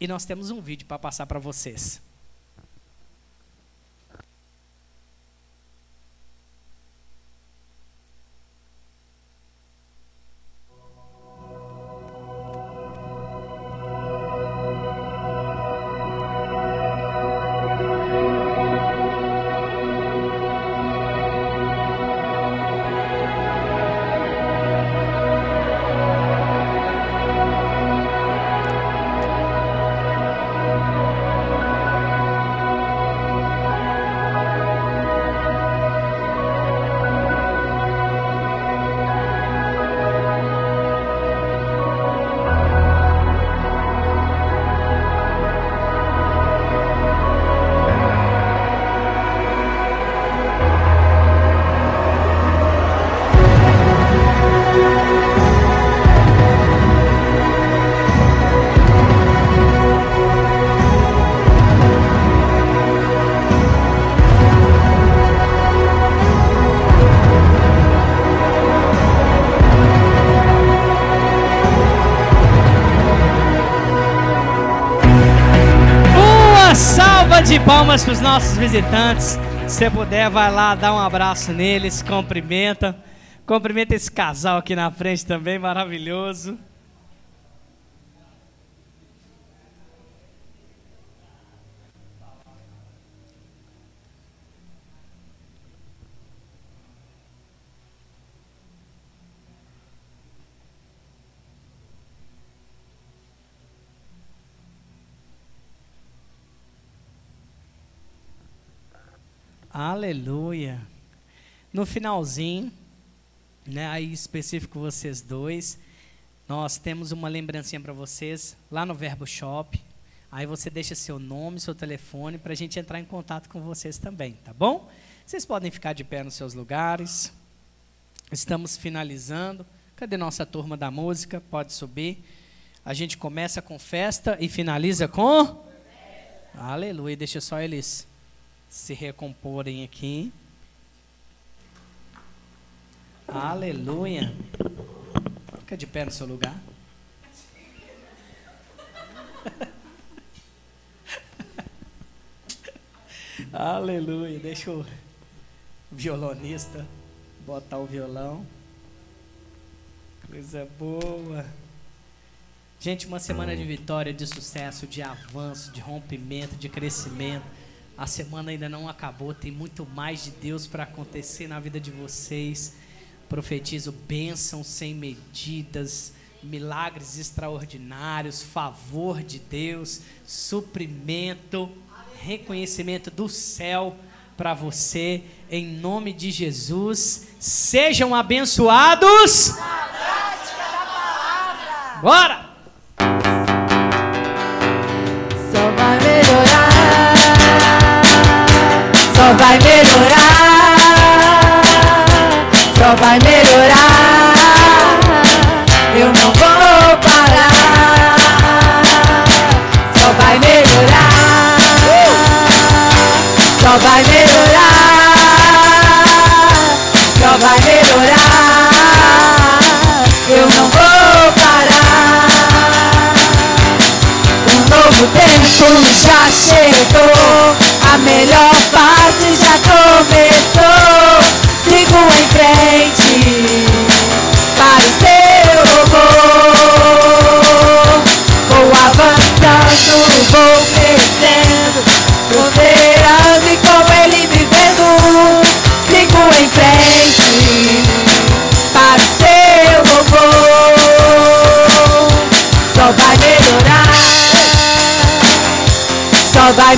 e nós temos um vídeo para passar para vocês. De palmas para os nossos visitantes. Se puder, vai lá, dá um abraço neles, cumprimenta. Cumprimenta esse casal aqui na frente também, maravilhoso. Aleluia. No finalzinho, né, aí específico vocês dois, nós temos uma lembrancinha para vocês lá no Verbo Shop. Aí você deixa seu nome, seu telefone para a gente entrar em contato com vocês também, tá bom? Vocês podem ficar de pé nos seus lugares. Estamos finalizando. Cadê nossa turma da música? Pode subir. A gente começa com festa e finaliza com Aleluia. Deixa só eles se recomporem aqui. Aleluia. Fica de pé no seu lugar. Aleluia. Deixa o violonista botar o violão. Coisa boa. Gente, uma semana de vitória, de sucesso, de avanço, de rompimento, de crescimento. A semana ainda não acabou, tem muito mais de Deus para acontecer na vida de vocês. Profetizo bênção sem medidas, milagres extraordinários, favor de Deus, suprimento, reconhecimento do céu para você, em nome de Jesus. Sejam abençoados. Bora! Só vai melhorar, só vai melhorar. Eu não vou parar, só vai melhorar, só vai melhorar, só vai melhorar. Eu não vou parar. Um novo tempo já chegou, a melhor fase já começou. Sigo em frente para o seu louvor. Vou avançando, vou crescendo, prosperando e com ele vivendo. Sigo em frente para o seu louvor. Só vai melhorar, só vai melhorar.